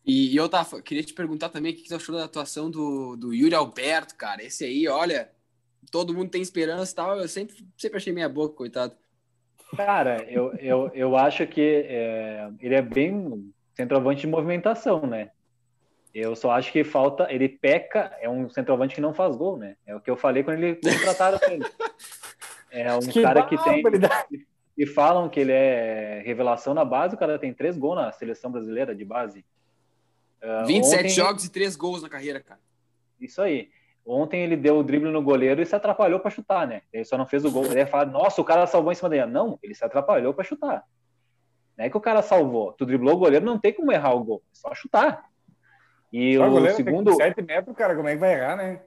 E, e eu tava, queria te perguntar também o que que você achou da atuação do, do Yuri Alberto, cara. Esse aí, olha, todo mundo tem esperança e tal. Eu sempre, sempre achei meia boca, coitado. Cara, eu, eu, eu acho que é, ele é bem centroavante de movimentação, né? Eu só acho que falta. Ele peca, é um centroavante que não faz gol, né? É o que eu falei quando ele contrataram ele. É um cara que tem. E falam que ele é revelação na base, o cara tem três gols na seleção brasileira de base. Uh, 27 ontem- jogos e 3 gols na carreira, cara. Isso aí. Ontem ele deu o drible no goleiro e se atrapalhou para chutar, né? Ele só não fez o gol. Ele ia falar, nossa, o cara salvou em cima dele. Não, ele se atrapalhou para chutar. Não é que o cara salvou. Tu driblou o goleiro, não tem como errar o gol. É só chutar. E Só o goleiro segundo, tem 7 metros, cara, como é que vai errar, né?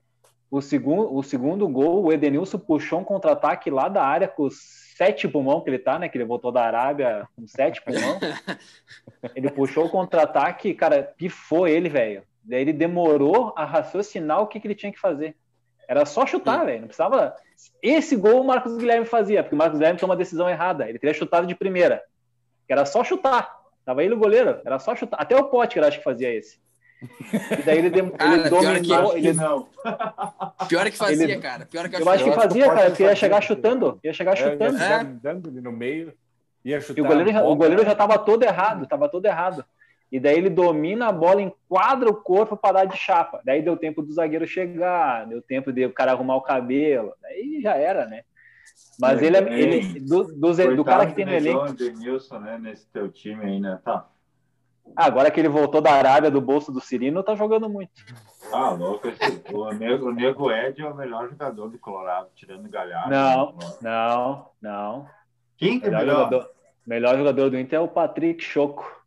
O segundo, o segundo gol, o Edenilson puxou um contra-ataque lá da área com os sete pulmão que ele tá, né? Que ele voltou da Arábia com sete pulmão. ele puxou o contra-ataque, cara, pifou ele, velho. Daí ele demorou a raciocinar o que, que ele tinha que fazer. Era só chutar, velho. Não precisava. Esse gol o Marcos Guilherme fazia, porque o Marcos Guilherme tomou uma decisão errada. Ele teria chutado de primeira. Era só chutar. Tava ele o goleiro, era só chutar. Até o Pote, acho que fazia esse. E daí ele, dem- Cara, ele dominou. Que ele- não. Pior é que fazia, Ele- cara. Pior é que Eu acho que Eu acho que fazia, cara, porque ia chegar isso. chutando. Ia chegar chutando. É, É. ia dando ali no meio, ia chutar. E o goleiro, já, o goleiro já tava todo errado, tava todo errado. E daí ele domina a bola, enquadra o corpo para dar de chapa. Daí deu tempo do zagueiro chegar, deu tempo de o cara arrumar o cabelo. Daí já era, né? Mas É, ele, é. ele do, do, do cara que tem no elenco. Denilson, né, nesse teu time aí, né? Tá. Ah, agora que ele voltou da Arábia do bolso do Cirino, tá jogando muito. Ah, louco. Esse, o, Nego, o Nego Ed é o melhor jogador do Colorado, tirando o Galhardo. Não. Não, não. Quem que é Melhor melhor? jogador, melhor jogador do Inter é o Patrick Choco.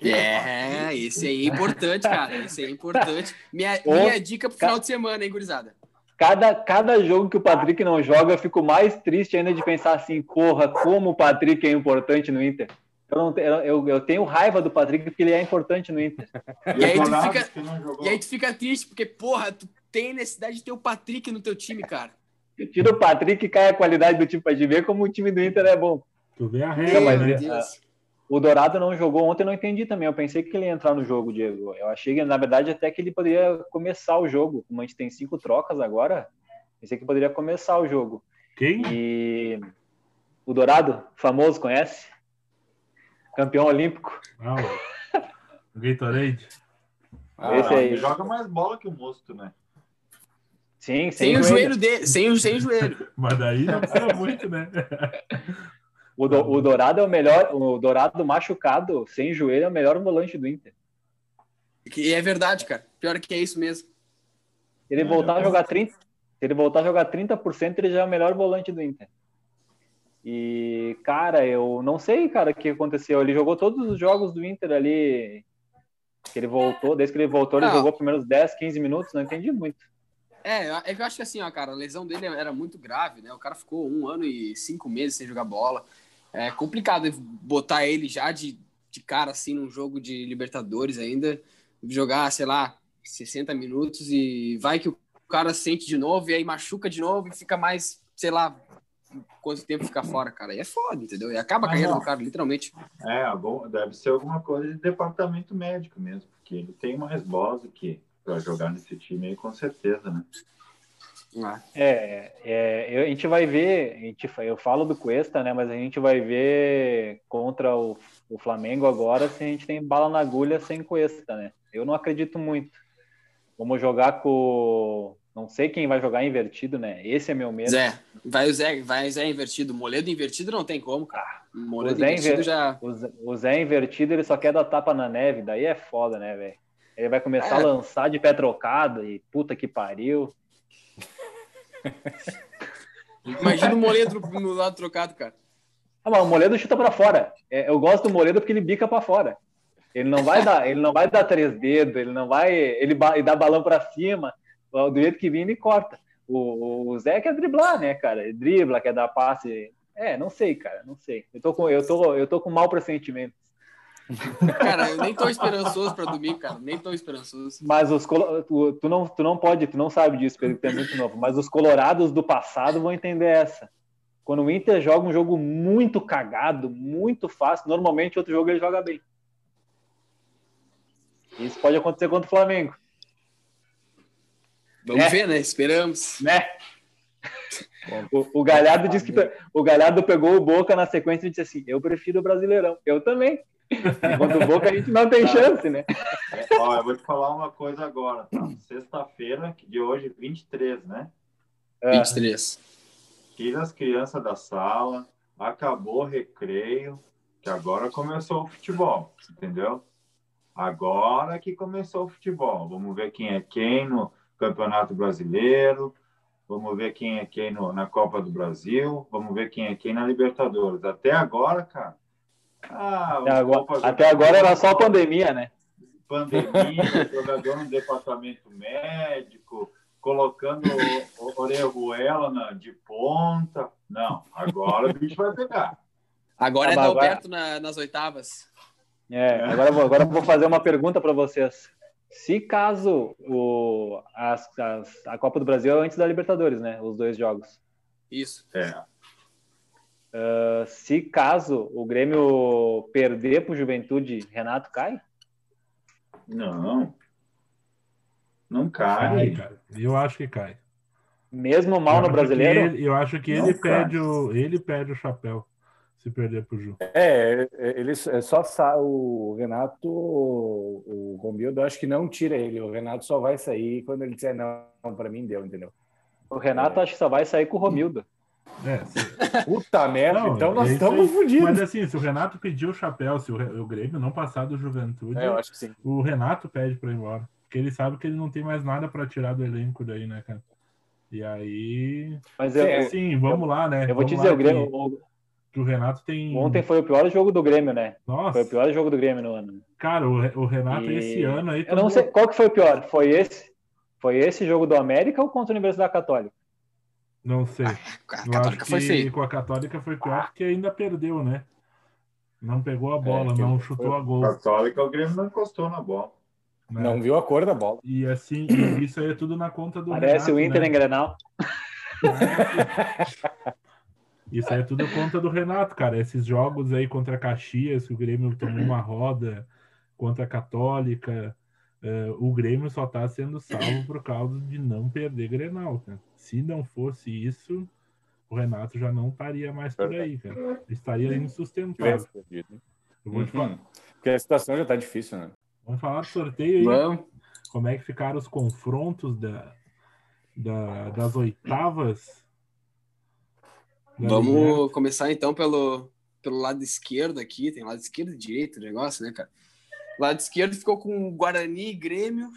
É, esse aí é importante, cara. Esse aí é importante. Minha, Ô, minha dica pro ca- final de semana, hein, gurizada? Cada, cada jogo que o Patrick não joga, eu fico mais triste ainda de pensar assim, porra, como o Patrick é importante no Inter. Eu, não, te- eu, eu, tenho raiva do Patrick porque ele é importante no Inter. E aí tu fica-. E aí tu fica triste, porque, porra, tu tem necessidade de ter o Patrick no teu time, cara. Tira o Patrick e cai a qualidade do time pra gente ver como o time do Inter é bom. Tu vê a Não, regra, mas né? Meu Deus. O Dourado não jogou ontem, eu não entendi também. Eu pensei que ele ia entrar no jogo, Diego. Eu achei que, na verdade, até que ele poderia começar o jogo. Como a gente tem cinco trocas agora, pensei que poderia começar o jogo. Quem? E o Dourado, famoso, conhece? Campeão olímpico. Ah, o Gatorade. Ah, esse aí. Ele joga mais bola que o Musto, né? Sim, Sem o joelho dele, sem sem o joelho. Mas daí não precisa muito, né? O, do- o Dourado é o melhor, o Dourado machucado, sem joelho, é o melhor volante do Inter. E é verdade, cara. Pior que é isso mesmo. Ele É, voltar a jogar 30, se ele voltar a jogar 30%, ele já é o melhor volante do Inter. E, cara, eu não sei, cara, o que aconteceu. Ele jogou todos os jogos do Inter ali. Que ele voltou, desde que ele voltou, ele Não. jogou primeiros 10, 15 minutos, não entendi muito. É, eu acho que assim, ó, cara, a lesão dele era muito grave, né? O cara ficou um ano e cinco meses sem jogar bola. É complicado botar ele já de, de cara assim num jogo de Libertadores ainda, jogar, sei lá, 60 minutos e vai que o cara sente de novo e aí machuca de novo e fica mais, sei lá, quanto tempo fica fora, cara. E é foda, entendeu? E acaba a carreira do cara, literalmente. É, algum- deve ser alguma coisa de departamento médico mesmo, porque ele tem bola do que para jogar nesse time aí, com certeza, né? Ah, É, é, eu- a gente vai ver, a gente, eu falo do Cuesta, né? Mas a gente vai ver contra o, o Flamengo agora se a gente tem bala na agulha sem Cuesta, né? Eu não acredito muito. Vamos jogar com. Não sei quem vai jogar invertido, né? Esse é meu medo. Zé, vai o Zé, vai o Zé invertido. Moledo invertido não tem como, cara. Moledo o Zé invertido inver- já. O Zé, invertido, ele só quer dar tapa na neve, daí é foda, né, velho? Ele vai começar É. a lançar de pé trocado e puta que pariu. Imagina o Moledo no lado trocado, cara. Ah, mas o Moledo chuta pra fora. É, eu gosto do Moledo porque ele bica pra fora. Ele não vai dar, ele não vai dar três dedos, ele não vai, ele, ba- ele dá balão pra cima, do jeito que vem ele corta. O, o Zé quer driblar, né, cara? Ele dribla, quer dar passe. É, não sei, cara, não sei. Eu tô com, eu tô, eu tô com mau pressentimento. Cara, eu nem tô esperançoso pra domingo, cara. Nem tô esperançoso. Mas os tu, tu não, tu não pode, tu não sabe disso, Pedro, que é muito novo. Mas os colorados do passado vão entender essa. Quando o Inter joga um jogo muito cagado, muito fácil, normalmente outro jogo ele joga bem. Isso pode acontecer contra o Flamengo, Vamos É. ver, né? Esperamos. né? O, o Galhardo disse que o Galhardo pegou o Boca na sequência e disse assim: "Eu prefiro o Brasileirão". Eu também. Enquanto o Boca a gente não tem chance, né? É, ó, eu vou te falar uma coisa agora, tá? Sexta-feira, de hoje, 23, né? É, 23. Tira as crianças da sala, acabou o recreio, que agora começou o futebol, entendeu? agora que começou o futebol. Vamos ver quem é quem no Campeonato Brasileiro, vamos ver quem é quem no, na Copa do Brasil, vamos ver quem é quem na Libertadores. Até agora, cara. Ah, até agora, até agora era só pandemia, né? Pandemia, jogador no departamento médico, colocando Orejuela na, de ponta. Não, agora o bicho vai pegar. Agora é tá perto na, nas oitavas. É, agora, vou, agora vou fazer uma pergunta para vocês. Se caso o, as, as, a Copa do Brasil é antes da Libertadores, né? Os dois jogos. Isso. É. Uh, se caso o Grêmio perder para o Juventude, Renato cai? Não. Não cai. cai eu acho que cai. Mesmo mal no brasileiro? Ele, eu acho que ele perde, o, ele perde o chapéu se perder pro Ju. É, ele é só o Renato, o Romildo, acho que não tira ele. O Renato só vai sair quando ele disser não, para mim deu, entendeu? O Renato é. acho que só vai sair com o Romildo. É, se... Puta merda, não, então nós estamos fodidos. Mas assim, se o Renato pedir o chapéu, se o, o Grêmio não passar do Juventude, é, o Renato pede para ir embora. Porque ele sabe que ele não tem mais nada para tirar do elenco daí, né, cara? E aí. Mas é, assim, vamos eu, lá, né? Eu vou te dizer, o Grêmio. Que o Renato tem. Ontem foi o pior jogo do Grêmio, né? Nossa. Foi o pior jogo do Grêmio no ano. Cara, o, o Renato e... esse ano aí. Eu não sei qual que foi o pior. Foi esse? Foi esse jogo do América ou contra a Universidade Católica? Não sei. Ah, a Católica foi feio. Com a Católica foi pior porque ainda perdeu, né? Não pegou a bola, é, não chutou a gol. Católica, o Grêmio não encostou na bola. Né? Não viu a cor da bola. E assim, isso aí é tudo na conta do. Parece Renato, o Inter né? em Grenal. Isso aí é tudo conta do Renato, cara. Esses jogos aí contra Caxias, que o Grêmio tomou uma roda, contra a Católica, uh, o Grêmio só tá sendo salvo por causa de não perder Grenal, cara. Se não fosse isso, o Renato já não estaria mais por aí, cara. Estaria insustentável. Eu vou te falar. Porque a situação já tá difícil, né? Vamos falar do sorteio aí. Vamos. Como é que ficaram os confrontos da, da das oitavas Vamos começar então pelo, pelo lado esquerdo aqui. Tem lado esquerdo e direito o negócio, né, cara? lado esquerdo ficou com Guarani, Grêmio,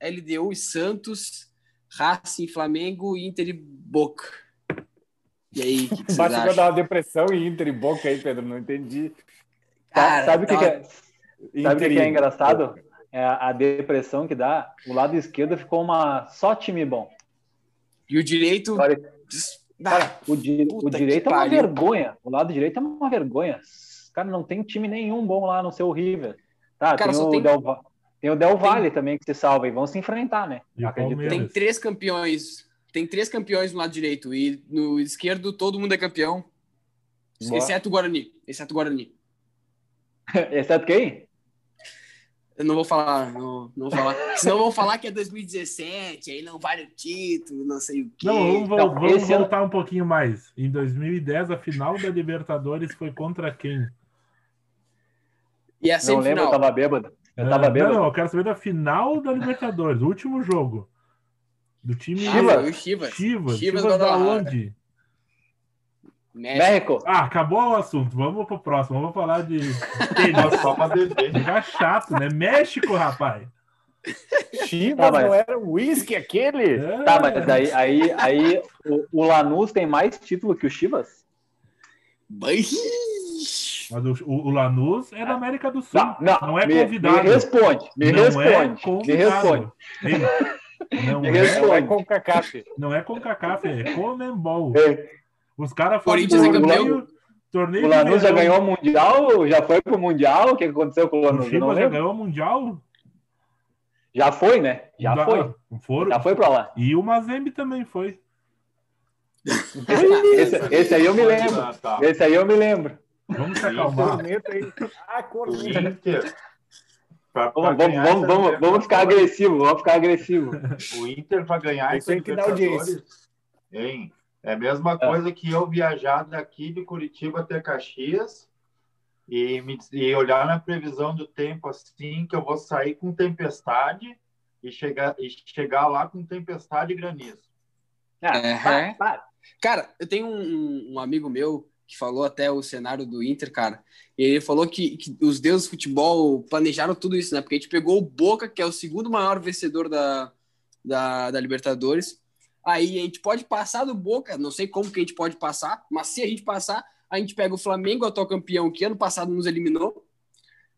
LDU e Santos, Racing, Flamengo, Inter e Boca. E aí, o que, que acham? Vai dar uma depressão em Inter e Boca aí, Pedro, não entendi. Cara, sabe o tá... que, é? Sabe o que é engraçado? É a depressão que dá. O lado esquerdo ficou uma só time bom. E o direito. Cara, o, di o direito é uma pariu. vergonha. O lado direito é uma vergonha. Cara, não tem time nenhum bom lá no seu River. Tá, Cara, tem, o tem... Del... tem o Del Valle tem... também que se salva e vão se enfrentar, né? Tem três campeões. Tem três campeões no lado direito e no esquerdo todo mundo é campeão. Boa. Exceto o Guarani. Exceto o Guarani. exceto quem? Eu não vou falar, não, não vou falar. Senão vão falar que é 2017, aí não vale o título, não sei o quê. Não, vamos, então, vamos voltar ano... um pouquinho mais. Em 2010, a final da Libertadores foi contra quem? E a? Não lembro, eu tava bêbado. Eu tava é, bêbado. Não, não, eu quero saber da final da Libertadores, o último jogo. Do time... Chivas. Chivas. Chivas, Chivas da onde? México. Ah, acabou o assunto. Vamos pro próximo. Vamos falar de. Ficar chato, né? México, rapaz. Chivas tá, mas... não era o uísque aquele? É. Tá, mas aí, aí, aí o, o, Lanús tem mais título que o Chivas? Mas o, o, Lanús é da América do Sul. Não, não, não é me, convidado. Me responde, me não responde. É me responde. Não, me é, responde. não é com CACAF. Não é com CACAF, é Comembol. É. Os caras foram Corinthians é campeão. Torneio o Lanús já ganhou o Mundial? Já foi pro Mundial? O que aconteceu com o Lanús? O Chivas já ganhou o Mundial? Já foi, né? Já, já foi. Foram. Já foi pra lá. E o Mazembe também foi. esse, esse, aí eu me lembro. Tá. Esse aí eu me lembro. Vamos se acalmar. Ah. Pra, pra vamos, vamos, vamos, vamos ficar agressivo, vamos ficar agressivo. O Inter vai ganhar esse que dar audiência. Hein? É a mesma é. coisa que eu viajar daqui de Curitiba até Caxias e, me, e olhar na previsão do tempo assim, que eu vou sair com tempestade e chegar, e chegar lá com tempestade e granizo. Ah, é. Cara, eu tenho um, um, amigo meu que falou até o cenário do Inter, cara. E ele falou que, que os deuses do futebol planejaram tudo isso, né? Porque a gente pegou o Boca, que é o segundo maior vencedor da, da, da Libertadores. Aí a gente pode passar do Boca, não sei como que a gente pode passar, mas se a gente passar, a gente pega o Flamengo, atual campeão, que ano passado nos eliminou.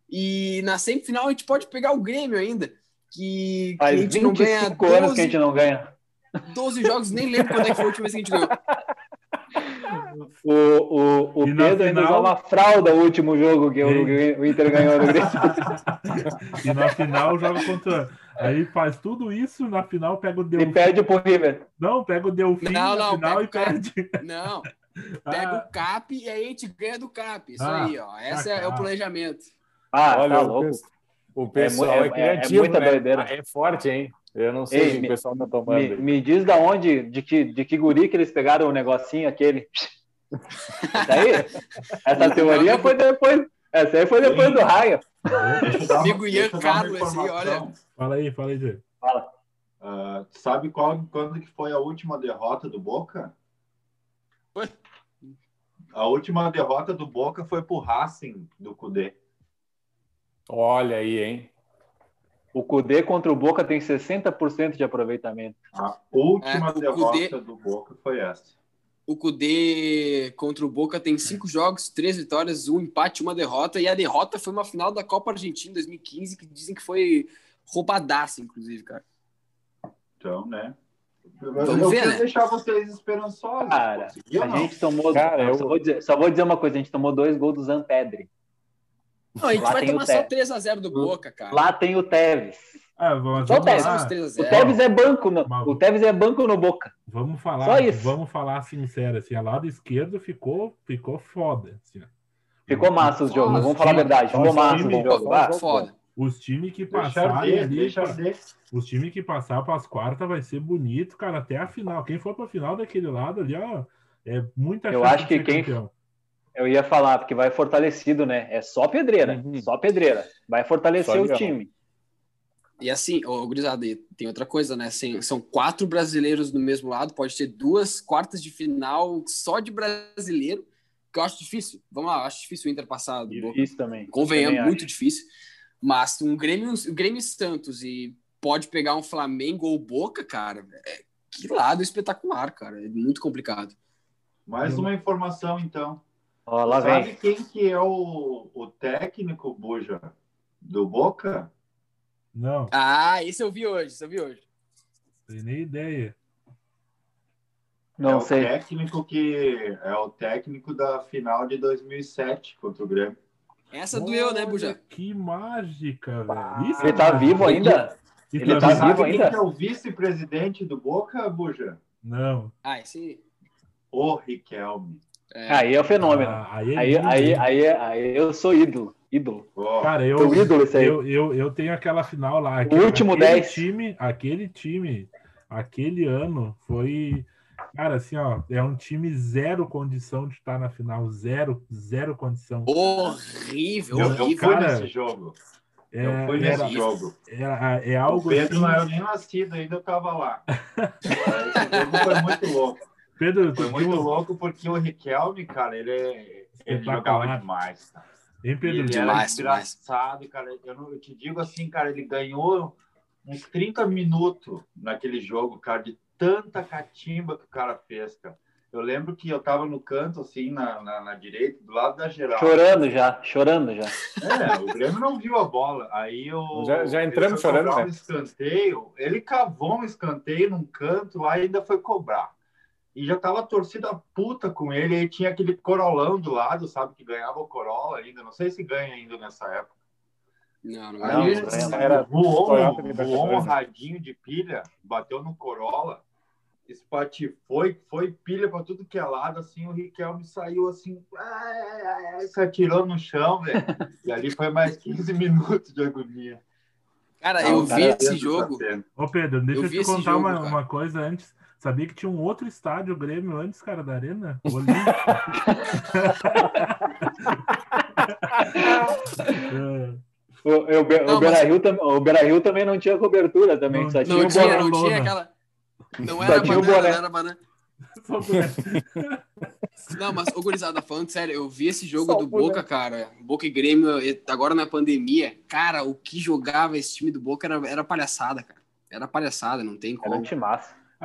E na semifinal a gente pode pegar o Grêmio ainda, que, que a gente não ganha 25 anos que a gente não ganha. 12 jogos, nem lembro quando é que foi a última vez que a gente ganhou. O, o, o E Pedro ainda final- usava fralda o último jogo que o, o Inter ganhou no Grêmio. E na final joga contra. Aí faz tudo isso, na final pega o E Delfim. perde pro River. Não, pega o Delfim Não, na não, final e perde. Não, pega Ah, o CAP e aí a gente ganha do CAP. Isso Ah, aí, ó. Esse é, é o tá. planejamento. Ah, Olha, tá o, louco. o pessoal é, é- é criativo, muita né? doideira. É forte, hein? Eu não sei Ei, o que o me- pessoal tá tomando. Me, me diz da onde, de que, de que guri que eles pegaram o negocinho aquele. Essa aí? Essa teoria foi depois. Essa aí foi depois do raio. Amigo Ian Carlos, assim, olha. Fala aí, fala aí, Zé. Fala. Ah, sabe qual, quando que foi a última derrota do Boca? Ué? A última derrota do Boca foi pro Racing do Cudê. Olha aí, hein? O Cudê contra o Boca tem 60% de aproveitamento. A última É, o derrota Cudê- do Boca foi essa. O Cudê contra o Boca tem cinco jogos, três vitórias, um empate, uma derrota. E a derrota foi uma final da Copa Argentina em 2015, que dizem que foi roubadaça, inclusive, cara. Então, né? Vamos eu ver, né? deixar vocês esperançosos. Cara, A gente tomou. Cara, eu- só, vou dizer, só vou dizer uma coisa: a gente tomou dois gols do Zampedri. Não, a gente Lá vai tem o tomar só 3x0 do Boca, cara. Lá tem o Tevez. Ah, vamos, Só vamos, Tevez. Só os lá, 3x0. O Tevez é banco no, Mas- o Tevez é banco no Boca. vamos falar, Só isso. vamos falar sincero, assim, a lado esquerdo ficou, ficou foda. Assim. Ficou massa os jogos, vamos falar a verdade. Ficou massa time, os jogos. Foda. Os times que passarem ali, os times que passar para as quartas vai ser bonito, cara, até a final. Quem for para a final daquele lado ali, ó, é muita Eu acho que quem- campeão. Eu ia falar, porque vai fortalecido, né? É só pedreira. Uhum. Só pedreira. Vai fortalecer o time. E assim, ô, gurizada, e tem outra coisa, né? Assim, são quatro brasileiros no mesmo lado, pode ter duas quartas de final só de brasileiro, que eu acho difícil. Vamos lá, eu acho difícil o Inter passar do Boca. Isso também. Convenhamos, Também muito difícil. Mas um Grêmio, um Grêmio Santos e pode pegar um Flamengo ou Boca, cara, é, que lado espetacular, cara. É muito complicado. Mais uma informação, então. Ó, lá Sabe vem. quem que é o, o técnico, Buja, do Boca? Não, Ah, esse eu vi hoje, esse eu vi hoje. tem nem ideia. Não é o sei. técnico que é o técnico da final de 2007 contra o Grêmio. Essa doeu, né, Olha, Buja? Que mágica, velho. Isso Ele é tá mágica. vivo ainda? Ele é tá mágica. vivo Sabe quem ainda? que é o vice-presidente do Boca, Buja? Não. Ah, esse. O Riquelme. É, Aí é o fenômeno. Ah, aí, é Aí, aí, aí, aí eu sou ídolo. Ídolo. Cara, eu, ídolo esse aí. eu, eu, eu tenho aquela final lá. O último aquele 10. time, aquele time, aquele ano foi. Cara, assim, ó, é um time zero condição de estar na final. Zero, zero condição. horrível, eu, eu horrível. fui Cara, nesse jogo. É, eu fui era- nesse jogo. é, é O algo Pedro não assim. era nem nascido ainda, eu tava lá. Esse jogo foi muito louco. Pedro, Foi muito viu- louco porque o Riquelme, cara, ele, é- ele jogava demais, cara. Hein, Pedro? ele Demais, era engraçado, cara. Eu, não- eu te digo assim, cara, ele ganhou uns 30 minutos naquele jogo, cara, de tanta catimba que o cara fez, cara. Eu lembro que eu tava no canto, assim, na, na, na direita, do lado da geral. Chorando já, chorando já. É, o Grêmio não viu a bola. Aí eu. Já- já entramos chorando, né? Um escanteio, ele cavou um escanteio num canto lá e ainda foi cobrar. E já tava a torcida puta com ele, aí tinha aquele corolão do lado, sabe, que ganhava o Corolla ainda. Não sei se ganha ainda nessa época. Não, não, Não. Era voou, voou um radinho de pilha, bateu no Corolla, espatifou, foi pilha para tudo que é lado, assim, o Riquelme saiu assim, ai, ai, ai, se atirou no chão, velho. E ali foi mais 15 minutos de agonia. Cara, Não, eu cara, vi esse jogo. Ô, Pedro, deixa Eu te contar jogo, uma, cara. uma coisa antes. Sabia que tinha um outro estádio Grêmio antes, cara, da Arena? O. É, O, eu- o, mas- tam- o também não tinha cobertura também, Não só tinha Não o tinha, boné. não tinha aquela. Não Só era tinha o banana, boné. não era banana. Não, mas, ô gurizada, falando sério, eu vi esse jogo Só do Boca, cara. Boca e Grêmio, agora na pandemia. Cara, o que jogava esse time do Boca era, era palhaçada, cara. Era palhaçada, não tem Era um como.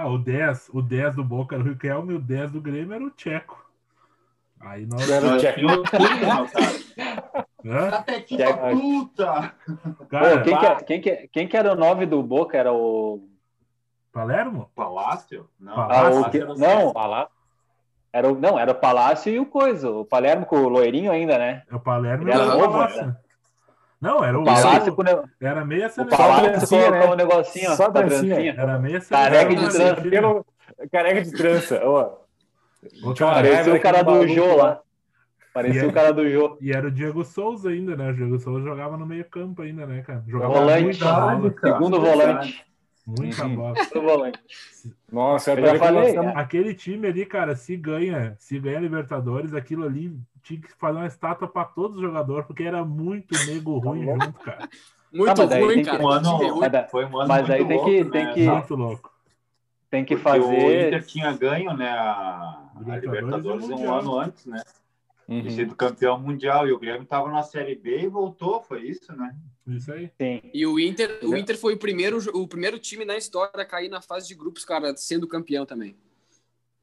Ah, o 10, o 10 do Boca era o Riquelme e o 10 do Grêmio era o Tcheco. Aí nós. Era o Tcheco. Até que Tcheco. puta! Cara, Pô, quem, que, é- quem, que, quem que era o 9 do Boca? Era o. Palermo? Palácio? Não, Palácio? Ah, o que- era o não, Falar? era o, não, era o Palácio e o Coisa. O Palermo com o loirinho ainda, né? É o Palermo Ele e era o Palácio. Não, era o. O Palácio com o, Era meia o seleção. Palácio trancinha, colocou né? um negocinho, ó, Só trancinha. trancinha. Era meia Careca seleção. de Não, trança. Careca de trança. Ó. Parecia o cara do Jô lá? Parecia o cara do Jô. E era o Diego Souza ainda, né? O Diego Souza jogava no meio campo ainda, né, cara? Jogava Volante. bola. Cara, Segundo verdade. volante. Muita Uhum. bola. Nossa, Eu já que nós falei, estamos- Aquele time ali, cara, se ganha, se ganha Libertadores, aquilo ali tinha que fazer uma estátua pra todos os jogadores, porque era muito nego ruim junto, cara. Muito Tá, ruim, tem cara. que- Um que ano, foi um ano mas aí tem que- louco, tem né, que- Zé? Muito louco. Tem que Porque O fazer. Inter tinha ganho, né, a, a Libertadores Libertadores o um ano antes, né? Uhum. E sido campeão mundial. E o Grêmio tava na Série B e voltou, foi isso, né? Isso aí. Sim. E o Inter, o Inter foi o primeiro, o primeiro time na história a cair na fase de grupos, cara, sendo campeão também.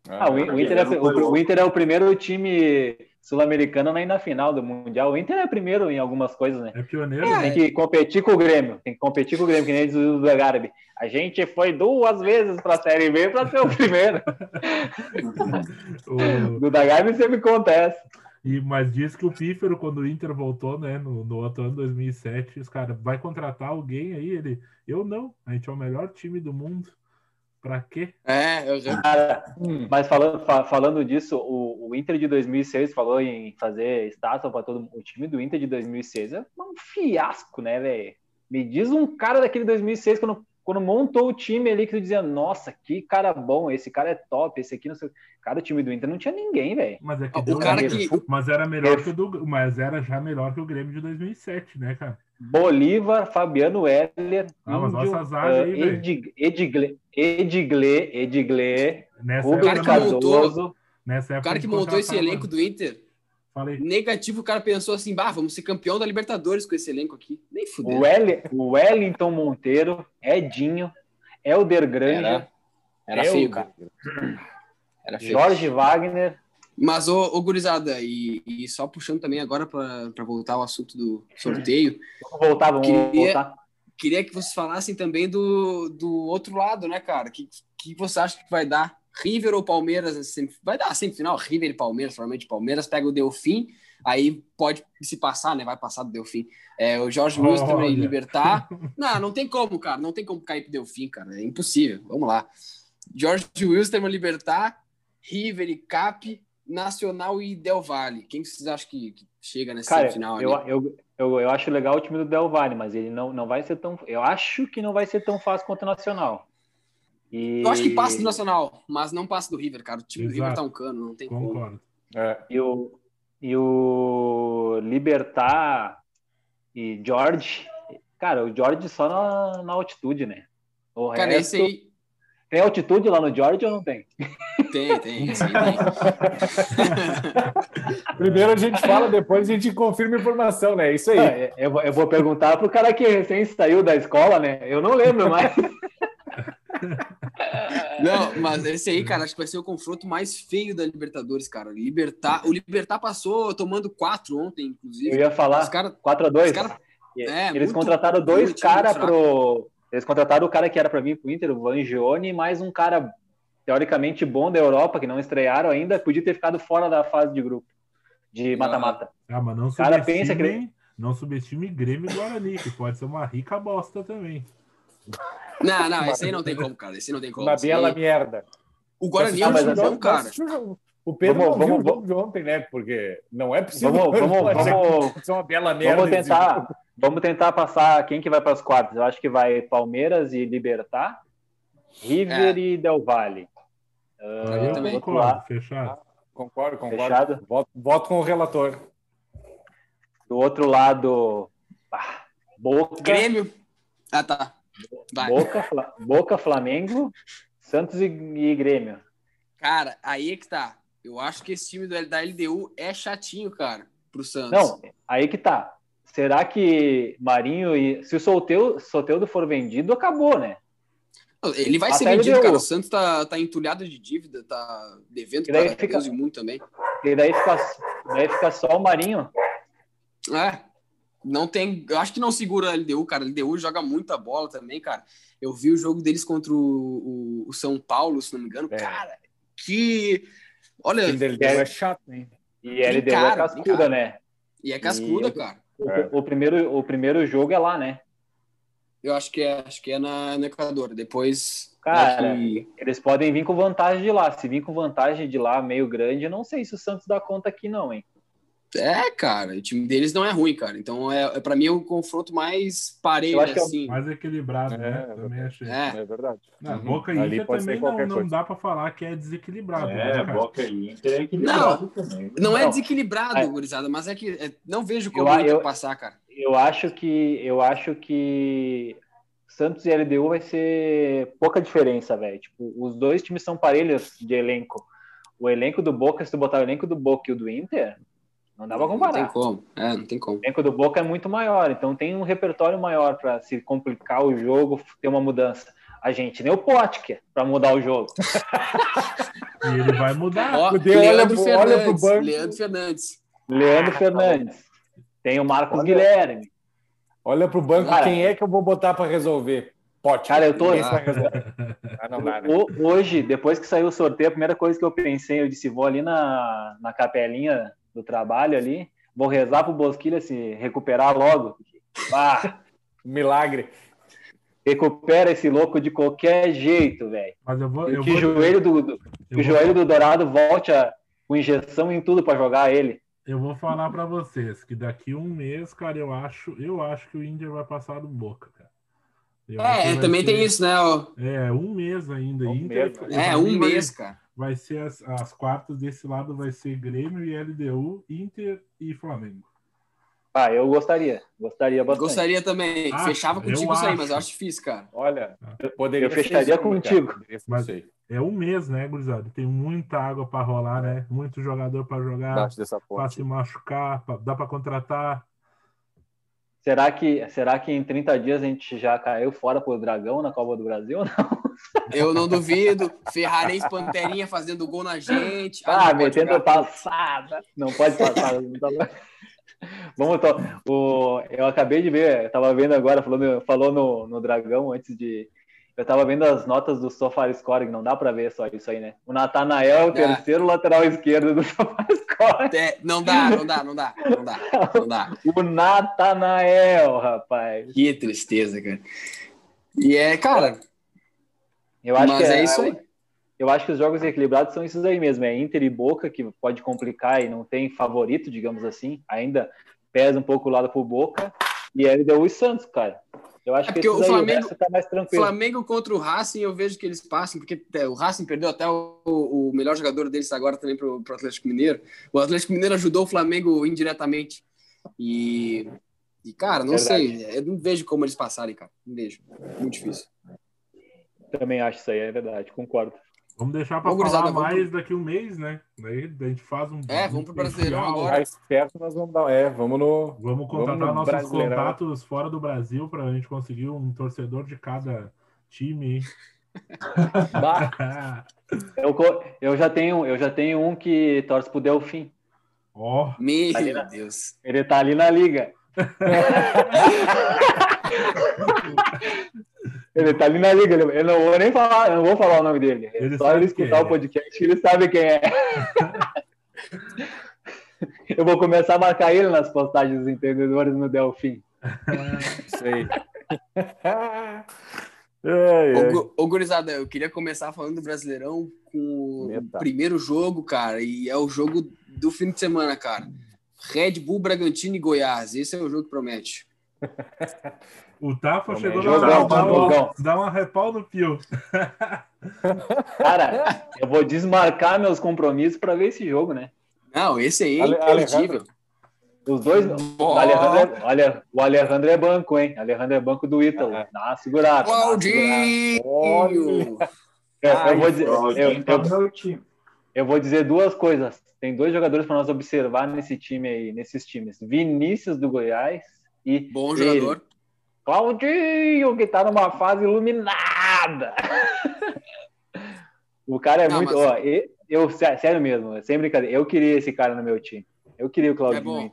Ah, o, o Inter é, o, o Inter é o primeiro time sul-americano ir na final do Mundial. O Inter é primeiro em algumas coisas, né? É pioneiro, É, né? Tem que competir com o Grêmio. Tem que competir com o Grêmio, que nem diz o Zagarbi. A gente foi duas vezes para a Série B para ser o primeiro. O- Do Zagarbi sempre acontece. E, mas diz que o Pífero, quando o Inter voltou, né, no, no outro ano 2007, os caras, vai contratar alguém aí? Ele, eu não, a gente é o melhor time do mundo. Pra quê? É, eu Cara, Hum. mas falando, fa- falando disso, o, o Inter de 2006 falou em fazer estátua para todo mundo. O time do Inter de 2006 é um fiasco, né, velho? Me diz um cara daquele 2006 quando, quando montou o time ali que tu dizia, nossa, que cara bom, esse cara é top, esse aqui não sei. Cara, o time do Inter não tinha ninguém, velho. Mas é que O cara que- Mas era melhor que o do, mas era já melhor que o Grêmio de 2007, né, cara? Bolívar, Fabiano Heller, Ah, mas Índio, essa zaga aí, eh, velho. Edig- Edigle, Edigle, Edigle, Nessa cara época, que montou- nessa O cara que montou esse elenco do Inter, Falei, negativo, o cara pensou assim, bah, vamos ser campeão da Libertadores com esse elenco aqui. Nem O, fudeu. Wel- o Wellington Monteiro, Edinho, Helder Granja, Era, era Eu- feio, cara. Era feio. Jorge Wagner. Mas, ô, ô gurizada, e, e só puxando também agora para voltar ao assunto do sorteio, Vamos voltar, vamos Queria- voltar. queria que vocês falassem também do, do outro lado, né, cara? Que, que você acha que vai dar? River ou Palmeiras? sem- Vai dar semifinal? River e Palmeiras, provavelmente Palmeiras pega o Delfim, aí pode se passar, né? Vai passar do Delfim. É, o Jorge Wilson também Olha. libertar. Não, não tem como, cara. Não tem como cair pro Delfim, cara. É impossível. Vamos lá. Jorge Wilson libertar, River e Cap, Nacional e Del Valle. Quem vocês acham que, que chega nessa Cara, semifinal? eu, ali? eu, eu, eu acho legal o time do Del Valle, mas ele não, não vai ser tão. Eu acho que não vai ser tão fácil quanto o Nacional. E, Eu acho que passa do Nacional, mas não passa do River, cara. O time do River Exato. tá um cano, não tem como. concordo. É. E o, e o Libertar e George. Cara, o George só na, na altitude, né? O Cara, resto- esse aí Tem altitude lá no George ou não tem? tem, tem, aí tem. Primeiro a gente fala, depois a gente confirma a informação, né? Isso aí. Ah, eu, vou- eu vou perguntar pro cara que recém saiu da escola, né? Eu não lembro mais. Não, mas esse aí, cara, acho que vai ser o confronto mais feio da Libertadores, cara. Libertar, o Libertar passou tomando quatro ontem, inclusive. Eu ia falar Os caras 4x2. os cara- É, Eles muito- contrataram dois caras pro. Eles contrataram o cara que era para vir pro Inter, o Vangione, e mais um cara teoricamente bom da Europa, que não estrearam ainda, podia ter ficado fora da fase de grupo, de mata-mata. Ah, mas não cara subestime, pensa que- não subestime Grêmio e Guarani, que pode ser uma rica bosta também. Não, não, esse aí não tem como, cara. Esse aí não tem como. Uma bela aí- merda. O Guarani é um assim, bom, cara. O Pedro Vamos- não viu vamos- o jogo de ontem, né? Porque não é possível. Vamos, vamos, vamos, uma bela merda. vamos tentar, vamos tentar passar quem que vai para as quartas. Eu acho que vai Palmeiras e Libertar, River É. e Del Valle. Mim eu também. concordo, fechado. Concordo, concordo. Fechado? Voto, voto com o relator. Do outro lado, ah, Boca, Grêmio. Ah, tá. Vai. Boca, Fla- Boca, Flamengo, Santos e, e Grêmio. Cara, aí é que tá. Eu acho que esse time da LDU é chatinho, cara, pro Santos. Não, aí que tá. Será que Marinho e. Se o Soteudo, Soteudo for vendido, acabou, né? Ele vai Até ser vendido, cara. O Santos tá, tá entulhado de dívida, tá devendo para fica- Deus e mundo também. E daí fica, daí fica só o Marinho. É. Não tem. Eu acho que não segura a LDU, cara. A LDU joga muita bola também, cara. Eu vi o jogo deles contra o, o- o São Paulo, se não me engano. É. Cara, que. O Olha, time dele é chato, hein? E LDU é cara, cascuda, cara. né? e é cascuda, E- cara. O, É. o primeiro, o primeiro jogo é lá, né? Eu acho que é, acho que é na, no Equador. Depois. Cara, daqui- Eles podem vir com vantagem de lá. Se vir com vantagem de lá meio grande, eu não sei se o Santos dá conta aqui, não, hein? É, cara, o time deles não é ruim, cara. Então, é, é para mim, o confronto mais parelho, Eu acho que é o- assim. Mais equilibrado, É, né? é Também achei. É. É verdade. Não, Uhum. Boca e Ali Inter também não, não dá pra falar que é desequilibrado. né, É, cara? Boca e Inter é equilibrado também. Não é Não. desequilibrado, É. gurizada, mas é que é, não vejo como Eu- o Inter eu- passar, cara. Eu acho que eu acho que Santos e LDU vai ser pouca diferença, velho. Tipo, os dois times são parelhos de elenco. O elenco do Boca, se tu botar o elenco do Boca e o do Inter, não dá pra Não tem comparar. como. É, não tem como. O elenco do Boca é muito maior, então tem um repertório maior pra se complicar o jogo, ter uma mudança. A gente nem o Potker pra mudar o jogo. E ele vai mudar. Ó, olha Leandro pro- olha pro Fernandes. banco. Leandro Fernandes. Leandro Fernandes. Tem o Marcos Olha. Guilherme. Olha pro banco, Cara, quem é que eu vou botar pra resolver? Pote. Cara, eu tô-. Ah, não dá, né? Hoje, depois que saiu o sorteio, a primeira coisa que eu pensei, eu disse, vou ali na, na capelinha do trabalho ali, vou rezar pro Bosquilha se recuperar logo. Ah, Milagre. recupera esse louco de qualquer jeito, velho. Mas eu vou. Eu Que vou, joelho do, do- que o joelho do Dourado volte a, com injeção em tudo pra jogar ele. Eu vou falar pra vocês que daqui um mês, cara, eu acho, eu acho que o Inter vai passar do Boca, cara. Eu É, também ser- tem isso, né? ó. É, um mês ainda. Um Inter, mês, É, um vai- mês, cara. Vai ser as, as quartas desse lado, vai ser Grêmio e LDU, Inter e Flamengo. Ah, eu gostaria. Gostaria bastante. Gostaria também. Acho, Fechava contigo eu isso aí, mas eu acho difícil, cara. Olha, poderia eu ser fecharia isso, cara. contigo. Poderia Mas-. É um mês, né, gurizada? Tem muita água pra rolar, né? Muito jogador pra jogar, ponte. se machucar, pra- dá pra contratar. Será que, será que em 30 dias a gente já caiu fora pro Dragão na Copa do Brasil? Eu não duvido. Ferrarens Panterinha fazendo gol na gente. Ah, não pode metendo passada. Não pode passar. não tá- Vamos, to... o... eu acabei de ver, eu tava vendo agora, falou, falou no, no Dragão antes de. Eu tava vendo as notas do Sofar Scoring, não dá pra ver só isso aí, né? O Natanael é o terceiro lateral esquerdo do Sofar Scoring. É, não dá, não dá, não dá, não dá, não dá. O Natanael, rapaz. Que tristeza, cara. E é, cara, Eu acho Mas que é isso aí. Eu acho que os jogos equilibrados são esses aí mesmo. É Inter e Boca, que pode complicar e não tem favorito, digamos assim. Ainda pesa um pouco o lado pro Boca. E LDU e Santos, cara. Eu acho É que o Flamengo- resto tá mais tranquilo. Flamengo contra o Racing, eu vejo que eles passam, porque é, o Racing perdeu até o, o melhor jogador deles agora também pro, pro Atlético Mineiro. O Atlético Mineiro ajudou o Flamengo indiretamente. E, e cara, não Verdade. sei, eu não vejo como eles passarem, cara. Não vejo. Muito difícil. Também acho isso aí, é verdade, concordo. Vamos deixar gurizada, falar vamos mais daqui um mês, né? Daí a gente faz um. É, vamos pro Brasileirão agora. Mais perto nós vamos dar. É, vamos no. Vamos contratar Vamos no nossos Brasileirão. contatos fora do Brasil para a gente conseguir um torcedor de cada time. Eu, eu, já tenho, eu já tenho um que torce pro Delfim. Ó, Meu Ali na- Deus. Ele tá ali na liga. Ele tá ali na liga. ele- Eu não vou nem falar, eu não vou falar o nome dele. É Ele só ele escutar é. o podcast, ele sabe quem é. Eu vou começar a marcar ele nas postagens dos entendedores no Delfim. Sei. Ô, ai, ai. gu- ô, gurizada, eu queria começar falando do Brasileirão com o Meta. primeiro jogo, cara, e é o jogo do fim de semana, cara. Red Bull, Bragantino e Goiás. Esse é o jogo que promete. o Tafa Também. chegou Jogão, lá dá uma, jogão. dá uma repau no pio. Cara, eu vou desmarcar meus compromissos para ver esse jogo, né? Não, esse aí é Ale- imperdível. Os dois. O Alejandro, é, olha, o Alejandro é banco, hein? Alejandro é banco do Ítalo. Ah. Dá uma segurada. Claudinho! Eu, eu vou dizer, eu, vou dizer duas coisas. Tem dois jogadores para nós observar nesse time aí, nesses times. Vinícius do Goiás e Bom ele, jogador. Claudinho, que tá numa fase iluminada. o cara é Não, muito. mas- Ó, eu, sé- sério mesmo, sem brincadeira. Eu queria esse cara no meu time. Eu queria o É Claudinho. bom. aí.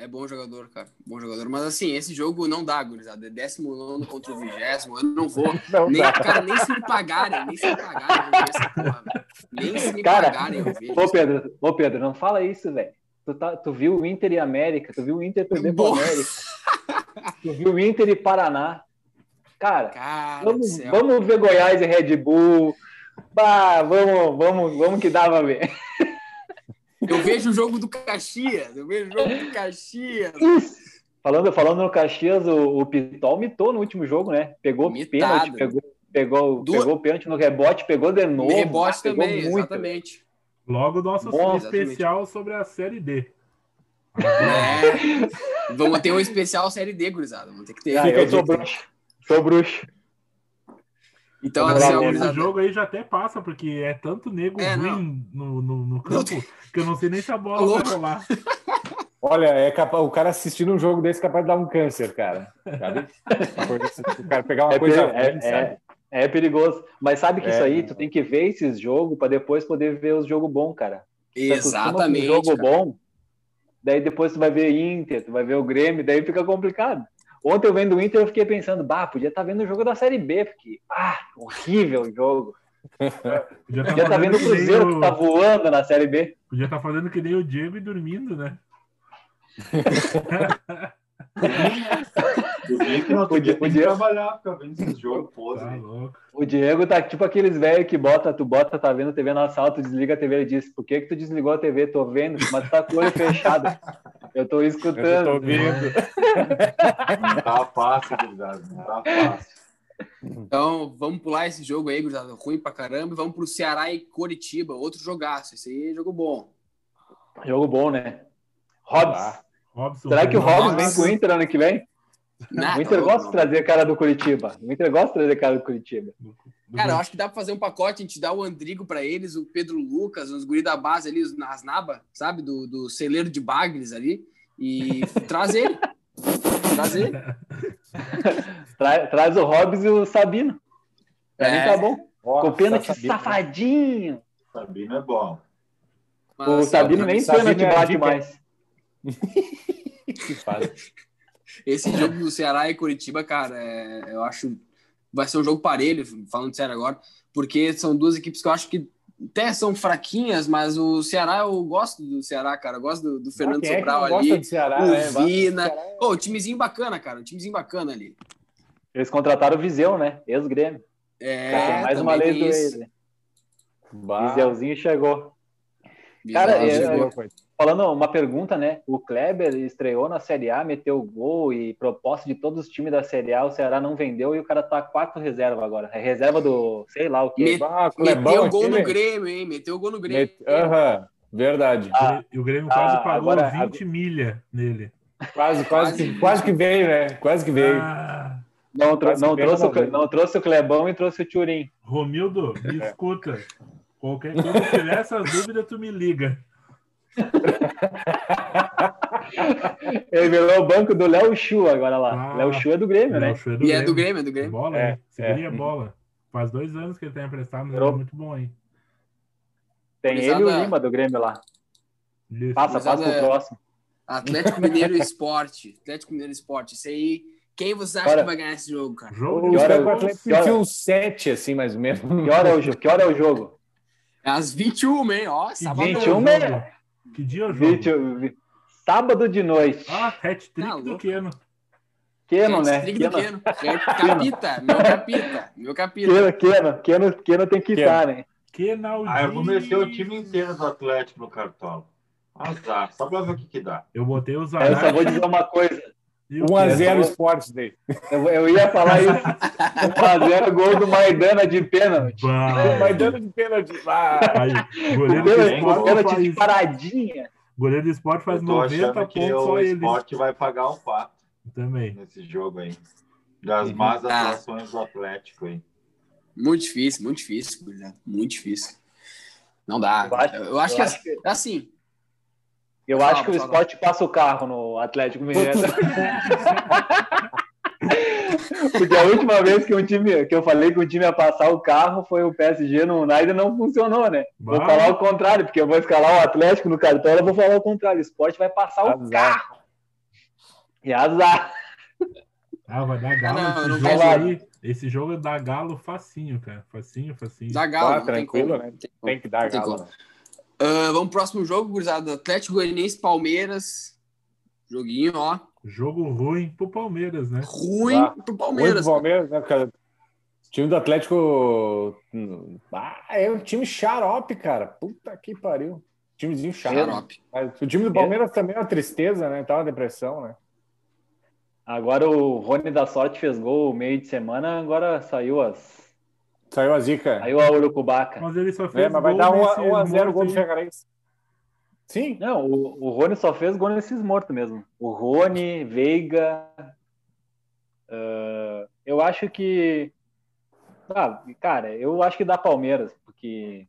É bom jogador, cara. Bom jogador. Mas assim, esse jogo não dá, gurizada. É 19 contra o 20. Eu não vou. Não Nem, dá. cara, nem se me pagarem, nem se me pagarem, eu ver essa porra, velho. Nem se me Cara, pagarem, eu vejo. Ô, Pedro, ô, Pedro, não fala isso, velho. Tu, tá, tu viu o Inter e América, tu viu o Inter perder Boa. América. Tu viu o Inter e Paraná. Cara, Cara vamos, vamos ver Goiás e Red Bull. Bah, vamos, vamos, vamos que pra ver. Eu vejo o jogo do Caxias. Eu vejo o jogo do Caxias. Falando, falando no Caxias, o, o Pitol mitou no último jogo, né? Pegou Mitado. pênalti, pegou, pegou, Duas- pegou pênalti no rebote, pegou de novo. Rebote ah, pegou também, muito. exatamente. Logo, nosso Bom, especial sobre a Série D. É. Vamos ter um especial Série D, gurizada. Vamos ter que ter. Ah, a eu sou bruxo. Sou bruxo. Então, Vamos assim, gurizada, jogo aí já até passa, porque é tanto nego É, ruim no, no, no campo que eu não sei nem se a bola Alô? vai rolar. Olha, é capaz, o cara assistindo um jogo desse é capaz de dar um câncer, cara. Sabe? Assim, o cara pegar uma É, coisa é- ruim, sabe? é- é perigoso. Mas sabe que É, isso aí, né? tu tem que ver esses jogos para depois poder ver os jogos bons, cara. Exatamente. jogo cara. bom, daí depois tu vai ver Inter, tu vai ver o Grêmio, daí fica complicado. Ontem eu vendo o Inter, eu fiquei pensando, bah, podia estar vendo o jogo da Série B, porque, ah, horrível o jogo. Podia Podia estar vendo o que nem Cruzeiro que tá o- voando na Série B. Podia estar fazendo que nem o Diego e dormindo, né? O não podia. trabalhar, ficar vendo esses jogos podres. Tá. O Diego tá tipo aqueles velhos que bota, tu bota, tá vendo TV na sala, tu desliga a TV e diz, por que que tu desligou a TV? Tô vendo, mas tá com o olho fechado. Eu tô Eu escutando. tô ouvindo. Não tá fácil, gurizada. Não tá fácil. Então, vamos pular esse jogo aí, gurizada. Ruim pra caramba. E vamos pro Ceará e Coritiba. Outro jogaço. Esse aí é jogo bom. Jogo bom, né? Hobbs. Ah, Robson, Será que o Hobbs vem Nossa. com o Inter ano que vem? Não, o Inter gosta de trazer cara do Curitiba. O Inter gosta de trazer cara do Curitiba. Cara, eu acho que dá pra fazer um pacote, a gente dá o Andrigo pra eles, o Pedro Lucas, os guri da base ali, os Nasnaba, sabe? Do, do celeiro de Bagres ali. E traz ele. Traz ele. Tra- traz o Hobbs e o Sabino. Pra É. mim tá bom. ó, Com pênalti tá safadinho. Sabino é bom. Mas, O Sabino nem pênalti é bate mais. Que faz. Esse jogo do Ceará e Curitiba, cara, é- eu acho vai ser um jogo parelho, falando sério agora, porque são duas equipes que eu acho que até são fraquinhas, mas o Ceará, eu gosto do Ceará, cara. Eu gosto do, do Fernando Quem é Sobral ali. do Ceará, o né? Vai- Vina. Ceará é- Pô, timezinho bacana, cara. Um timezinho bacana ali. Eles contrataram o Viseu, né? Ex-Grêmio. É, Tem mais uma lei do ex. Viseuzinho chegou. Viseu Cara, é- chegou. chegou, Falando uma pergunta, né? O Kleber estreou na Série A, meteu gol e proposta de todos os times da Série A, o Ceará não vendeu e o cara tá quatro reserva agora. É reserva do, sei lá o quê. Me- Bah, Clebão Meteu gol no Grêmio, hein? Meteu gol no Grêmio. Met- Aham, verdade. Ah, E o Grêmio quase ah, pagou agora- 20 milha nele. Quase, quase, que, quase que veio, né? Quase que veio. Ah, Não, Quase não trouxe o, não trouxe o Clebão e trouxe o Turim. Romildo, me escuta. Qualquer coisa, se tiver essas dúvidas, tu me liga. Ele virou o banco do Léo Chu agora lá. Ah. Léo Chu é do Grêmio, né? Léo Chu é do E é do Grêmio, é do Grêmio. Bola, É, hein? Segura a bola. Faz dois anos que ele tá emprestado, mas Virou- é muito bom, hein? Tem ele e o Lima do Grêmio lá. Isso. Passa, passa pro próximo. Atlético Mineiro Esporte. Atlético Mineiro Esporte. Isso aí. Quem você acha Bora. que vai ganhar esse jogo, cara? Jogo O de hora- Atlético bola. Atlético que hora- tinha uns sete, assim, mais ou menos. Que hora é o, jo- que hora é o jogo? É às 21, hein? Ó, Que sábado. dia é o 21, jogo? né? Que dia é o jogo? 20, vi- sábado de noite. Ah, hat-trick Tá do louco. Keno. Keno, né? Do Keno, Keno. Capita, meu capita, meu capita. Keno, Keno, Keno, tem que estar, né? Kenaldinho. Ah, eu vou meter o time inteiro do Atlético no cartola. Azar, só pra ver o que que dá. Eu botei os Eu só vou dizer uma coisa. E o 1x0 Keno. Esportes daí. Eu, eu ia falar isso. 1x0 gol do Maidana de pênalti. Dando de pênalti. Aí, goleiro do Pênalti, esporte pênalti de faz, paradinha. goleiro do esporte faz Eu tô 90 achando que pontos só o ele. esporte vai pagar o pato Também. nesse jogo aí. Das Uhum. más Ah. atuações do Atlético aí. Muito difícil, muito difícil, muito difícil. Não dá. Eu acho- Eu acho eu que acho é assim. Eu Fala, acho que o fala. Sport passa o carro no Atlético Mineiro. Porque a última vez que um time que eu falei que um time ia passar o carro foi o PSG no United não funcionou, né? Vou falar o contrário, porque eu vou escalar o Atlético no cartola, eu vou falar o contrário. O Sport vai passar o Azar. carro. E azar. Ah, vai dar galo Não, esse não jogo aí. Esse jogo é dar galo facinho, cara. Facinho, facinho. Dá galo. Ah, tranquilo, como. né? Tem. Tem que dar galo. Ah, vamos pro próximo jogo, gurizada. Atlético Goianiense, Palmeiras. Joguinho, ó. Jogo ruim pro Palmeiras, né? Ruim Ah, pro Palmeiras. o Palmeiras, né, cara? O time do Atlético. hum, Ah, é um time xarope, cara. Puta que pariu. Timezinho xarope. Xarope. O time do Palmeiras também é uma tristeza, né? Tá uma depressão, né? Agora o Rony da Sorte fez gol meio de semana, agora saiu as. Saiu a zica. Saiu a Urucubaca. Mas ele só fez É, mas vai dar nesse 1 a 0 gol do. Ferrarense. Sim. Não, o, o Rony só fez gol nesses mortos mesmo. O Rony, Veiga. ah, eu acho que. Ah, cara, eu acho que dá Palmeiras, porque.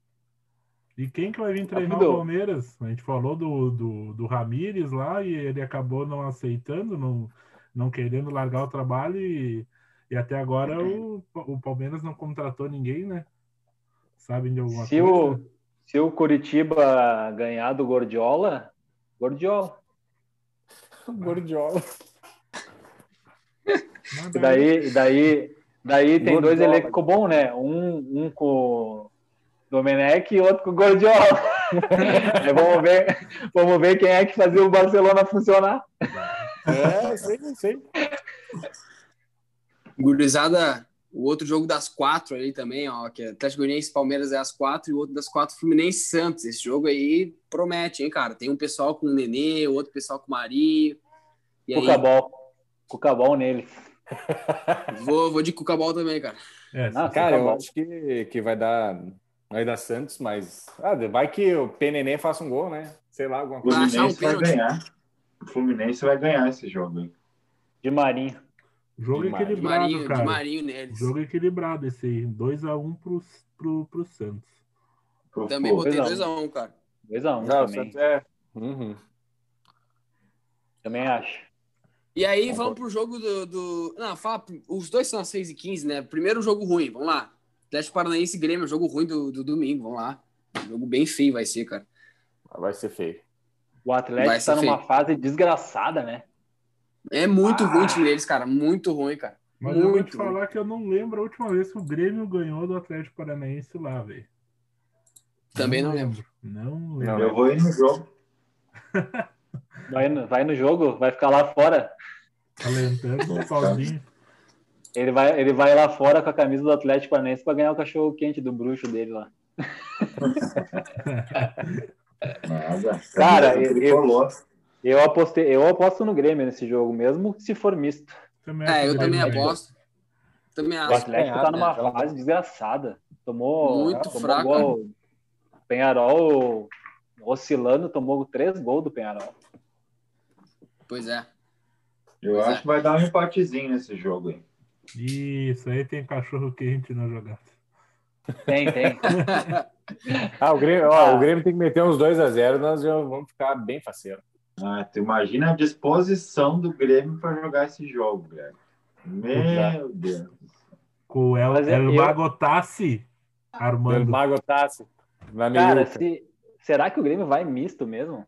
E quem que vai vir treinar o Palmeiras? A gente falou do, do, do Ramires lá e ele acabou não aceitando, não, não querendo largar o trabalho e, e até agora o, o Palmeiras não contratou ninguém, né? Sabem de alguma Se coisa? o, se o Curitiba ganhar do Gordiola, Gordiola. Gordiola. Mas E daí, daí, daí tem dois Gordiola. elencos bons, né? Um, um com o Domenech e outro com o Gordiola. Aí vamos ver, vamos ver quem é que fazia o Barcelona funcionar. É, sei, sei. Gurizada, o outro jogo das quatro aí também, ó, que é Atlético Goianiense Palmeiras é às quatro e o outro das quatro Fluminense e Santos. Esse jogo aí promete, hein, cara? Tem um pessoal com o Nenê, outro pessoal com o Marinho. E aí, Cucabol. Cucabol neles. vou, vou de Cucabol também, cara. É, Ah, se- Cara, eu acho que, que vai dar. Vai dar Santos, mas. Ah, vai que o PNN faça um gol, né? Sei lá, alguma O coisa. Um Fluminense vai ganhar. O Fluminense vai ganhar esse jogo aí. De Marinho. Jogo de equilibrado, Marinho, de cara. Marinho neles. Jogo equilibrado esse aí. 2x1 pro, pro, pro Santos. Pro Também Flu. botei Dois a 2x1, cara. 2x1 Não, o também. Santos é. Uhum. Também acho. E aí, vamos pro jogo do. do... Não, fala, os dois são às 6 e 15 né? Primeiro jogo ruim, vamos lá. Atlético Paranaense e Grêmio, jogo ruim do, do domingo, vamos lá. Jogo bem feio vai ser, cara. Vai ser feio. O Atlético tá numa feio. fase desgraçada, né? É muito Ah. ruim o time deles, cara. Muito ruim, cara. Mas eu vou te Muito ruim. falar que eu não lembro a última vez que o Grêmio ganhou do Atlético Paranaense lá, velho. Também não lembro. Não lembro. Não, Eu vou ir no jogo. Vai no, vai no jogo, vai ficar lá fora. Alentando sozinho. Ele vai, ele vai lá fora com a camisa do Atlético Paranaense pra ganhar o cachorro quente do bruxo dele lá. Nada. Cara, eu- tricolor. Eu apostei, eu aposto no Grêmio nesse jogo, mesmo se for misto. Também É, eu também aposto. Também O acho. Atlético ganhar, tá numa né? fase desgraçada. Tomou, Muito tomou fraco. gol. Penharol oscilando, tomou três gols do Penharol. Pois é. Eu Pois acho é. que vai dar um empatezinho nesse jogo aí. Isso aí tem cachorro quente na jogada. Tem, tem. Ah, o Grêmio, ó, Ah. o Grêmio tem que meter uns 2x0, nós já vamos ficar bem faceiro. Ah, tu imagina a disposição do Grêmio para jogar esse jogo, Greg. Meu Deus. Com o El, Mas é- El eu- armando. Mago Tassi. Na Cara, se, será que o Grêmio vai misto mesmo?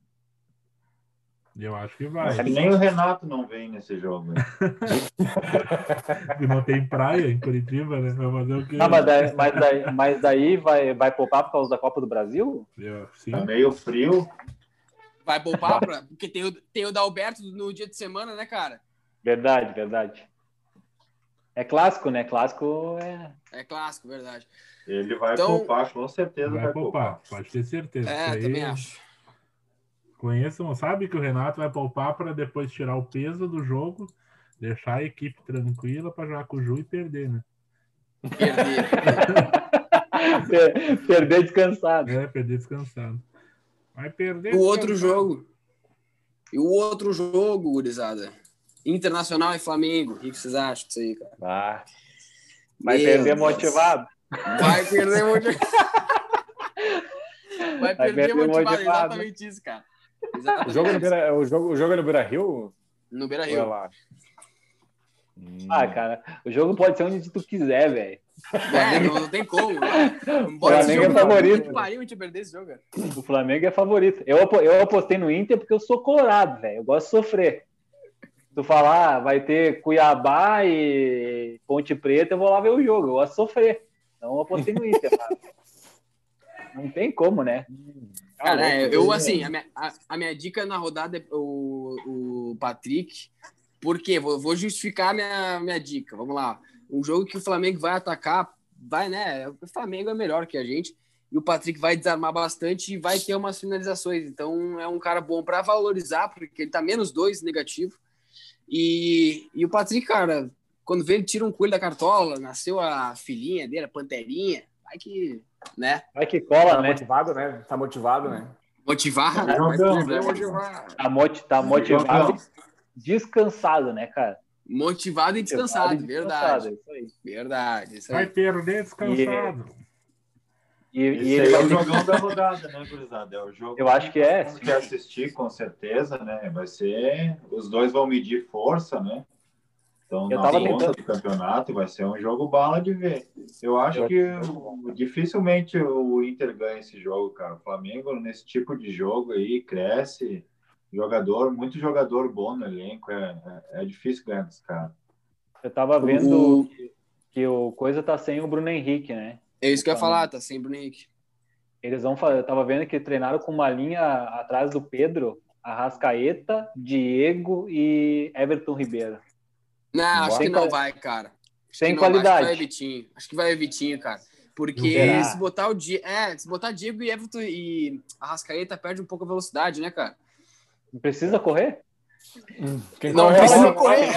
Eu acho que vai. Mas nem o Renato não vem nesse jogo. aí. E não tem praia em Curitiba, né? Vai fazer o quê? Não, mas daí, mas daí, mas daí vai, vai poupar por causa da Copa do Brasil? Eu- sim. Tá meio frio. Vai poupar, pra... porque tem o, tem o Dalberto no dia de semana, né, cara? Verdade, verdade. É clássico, né? Clássico é. É clássico, verdade. Ele vai Então- poupar, com certeza vai, Vai poupar. poupar, pode ter certeza. É, aí, também acho. Conheçam, sabe que o Renato vai poupar para depois tirar o peso do jogo, deixar a equipe tranquila para jogar com o Ju e perder, né? Perder. Per- Perder descansado. É, perder descansado. Vai perder. O outro jogo. E o outro jogo, gurizada. Internacional e Flamengo. O que vocês acham disso aí, cara? Ah, Vai Meu perder Deus. motivado. Vai perder muito. Vai Vai perder motivado. motivado. Exatamente isso, cara. Exatamente O jogo, no isso. Beira, o, jogo, o jogo é no Beira Rio? No Beira Rio. Hum. Ah, cara, o jogo pode ser onde tu quiser, velho. É, não, não tem como. né? Embora esse Flamengo é jogo favorito. Que pariu, a jogo. O Flamengo é favorito. Eu, eu apostei no Inter porque eu sou colorado, velho. Eu gosto de sofrer. Tu falar, ah, vai ter Cuiabá e Ponte Preta, eu vou lá ver o jogo. Eu gosto de sofrer. Então eu apostei no Inter. Não tem como, né? Cara, é, eu, né? assim, a minha, a, a minha dica na rodada é o, o Patrick. Por quê? Vou, vou justificar minha, minha dica. Vamos lá. Um jogo que o Flamengo vai atacar, vai, né? O Flamengo é melhor que a gente. E o Patrick vai desarmar bastante e vai ter umas finalizações. Então é um cara bom para valorizar, porque ele tá menos dois negativo. E, e o Patrick, cara, quando vê ele tira um coelho da cartola, nasceu a filhinha dele, a panterinha. Vai que, né? Vai que cola, Tá né? motivado, né? Tá motivado, né? Motivar, jogando, vai né? motivar. Tá, moti- tá motivado descansado, né, cara? Motivado e descansado, Motivado e verdade. descansado, isso aí. Verdade, isso Vai aí. perder descansado. E, e Esse ele é vai o jogão da rodada, né, gurizada? É o jogo Eu acho que é. que quer assistir, com certeza, né? Vai ser. Os dois vão medir força, né? Então, Eu na tava ponta do campeonato, vai ser um jogo bala de ver. Eu acho Eu- que dificilmente o Inter ganha esse jogo, cara. O Flamengo, nesse tipo de jogo aí, cresce. Jogador, muito jogador bom no elenco. É, é, é difícil ganhar dos caras. Eu tava vendo O- que, que o coisa tá sem o Bruno Henrique, né? É isso que eu ia falar, tá sem Bruno Henrique. Eles vão fazer. Eu tava vendo que treinaram com uma linha atrás do Pedro, Arrascaeta, Diego e Everton Ribeiro. Não, acho que não vai, cara. Acho Sem não, Acho que qualidade. vai Vitinho. Acho que vai Vitinho, cara. Porque Será? se botar o Diego. É, se botar Diego e Everton e Arrascaeta perde um pouco a velocidade, né, cara? Não precisa correr? Quem Não corre precisa correr.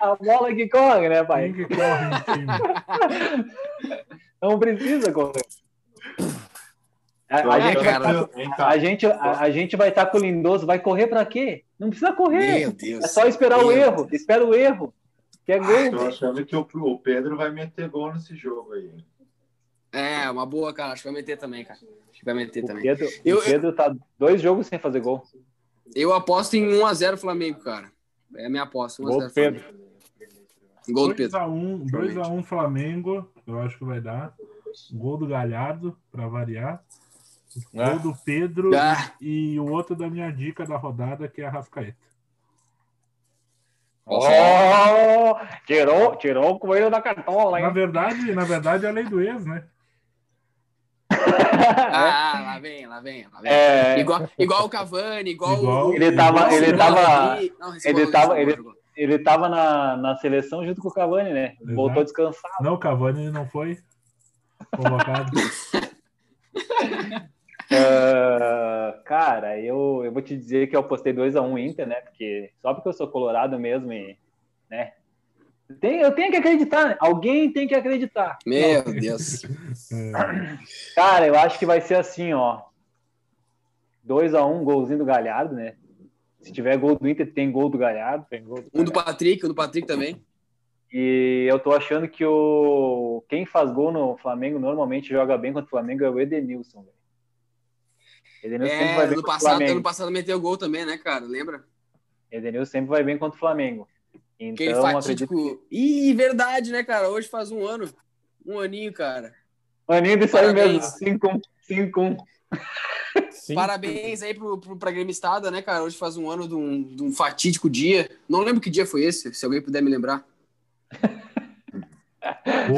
A bola que corre, né, pai? Quem que corre? Não precisa correr. A, a gente cara. tá- Vem cá. a gente, a, a gente vai estar com o Lindoso, vai correr pra quê? Não precisa correr. Meu Deus. É só esperar o erro. Espera o erro. Que é gol. achando que o, o Pedro vai meter gol nesse jogo aí. É, uma boa, cara. Acho que vai meter também, cara. Acho que vai meter O também. Pedro, Eu- o Pedro tá dois jogos sem fazer gol. Eu aposto em 1x0 Flamengo, cara. É a minha aposta. 1x0 Gol do Pedro. Flamengo. Gol do Pedro. 2x1 2x1 Flamengo, eu acho que vai dar. Gol do Galhardo, pra variar. Ah. Gol do Pedro Ah. e o outro da minha dica da rodada, que é a Rascaeta. Oh, tirou, tirou o coelho da cartola, Na hein? verdade, na verdade é a lei do ex, né? Ah, lá vem, lá vem, lá vem. É, Igual, igual o Cavani, igual, Igual- o. Ele tava- ele tava-. Não, ele tava- ele- ele tava na, na seleção junto com o Cavani, né? Exato. Voltou descansado. Não, o Cavani não foi convocado. Ah, cara, eu, eu vou te dizer que eu apostei 2x1 Inter, né? Porque só porque eu sou colorado mesmo e, né? Tem, eu tenho que acreditar, né? Alguém tem que acreditar. Meu Deus. É, Cara, eu acho que vai ser assim, ó. 2x1, golzinho do Galhardo, né? Se tiver gol do Inter, tem gol do Galhardo. Tem gol do Um do Galhardo. Patrick, um do Patrick também. E eu tô achando que o quem faz gol no Flamengo normalmente joga bem contra o Flamengo é o Edenilson, velho. Edenilson sempre É, vai bem ano contra o passado, Flamengo. ano passado meteu gol também, né, cara? Lembra? Edenilson sempre vai bem contra o Flamengo. Aquele Então, acredito fatídico. Ih, verdade, né, cara? Hoje faz um ano. Um aninho, cara. Maninho disso aí mesmo. Parabéns. 5-1. 5-1. Sim. Parabéns aí pro, pro, pra gremistada, né, cara? Hoje faz um ano de um, de um fatídico dia. Não lembro que dia foi esse, se alguém puder me lembrar.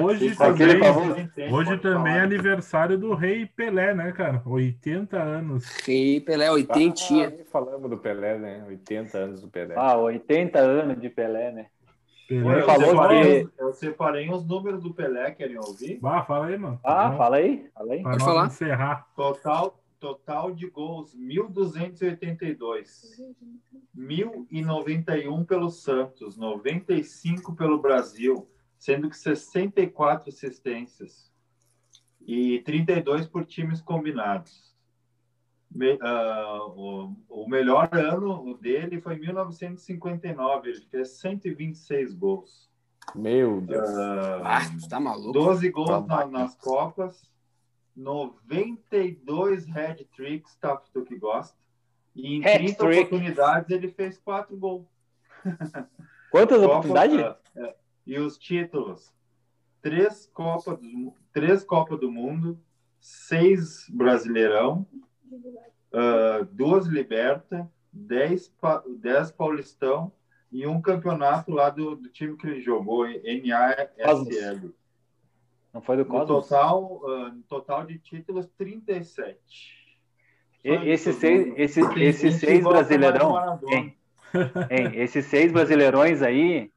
Hoje também, hoje também é aniversário do Rei Pelé, né, cara? 80 anos. Rei Pelé, oitentinha. Ah, nem falamos do Pelé, né? 80 anos do Pelé. Ah, 80 anos de Pelé, né? Pelé Eu, falou separei, que- eu separei os números do Pelé, querem ouvir? Bah, fala aí, mano. Ah, Vamos- fala aí, fala aí. Pode falar. encerrar. Total, total de gols, 1.282. 1.091 pelo Santos, 95 pelo Brasil, sendo que 64 assistências e 32 por times combinados. Me- ah, o, o melhor ano dele foi em 1959, ele fez 126 gols. Meu Deus. Ah, Ah, tá maluco? 12 gols Tá na- nas Copas 92 head tricks, tá? Tu que gosta. E em Hat 30 trick. oportunidades ele fez quatro gols. Quantas Copa- oportunidades? é, E os títulos: três Copas do, três Copa do Mundo, seis Brasileirão, ah, duas Liberta, dez, dez Paulistão e um campeonato lá do, do time que ele jogou, NASL. Não foi do No Cosmos? total, ah, no total de títulos, 37. E- Esses seis, esse, esses seis brasileirão, hein? hein, esses seis brasileirões aí,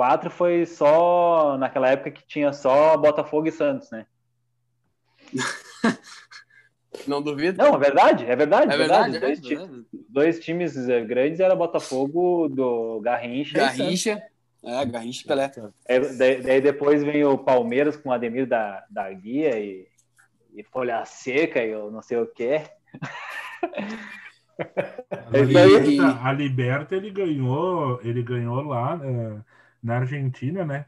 quatro foi só naquela época que tinha só Botafogo e Santos, né? Não duvido. Não, é verdade, é verdade. é verdade, Os é dois, verdade. dois times eh, grandes era Botafogo do Garrincha. e. Garrincha. É, Garrincha e Pelé. É, daí, daí depois vem o Palmeiras com o Ademir da, da Guia e, e Folha Seca e eu não sei o que. A É. Liberta, a Liberta, ele ganhou, ele ganhou lá eh, na Argentina, né?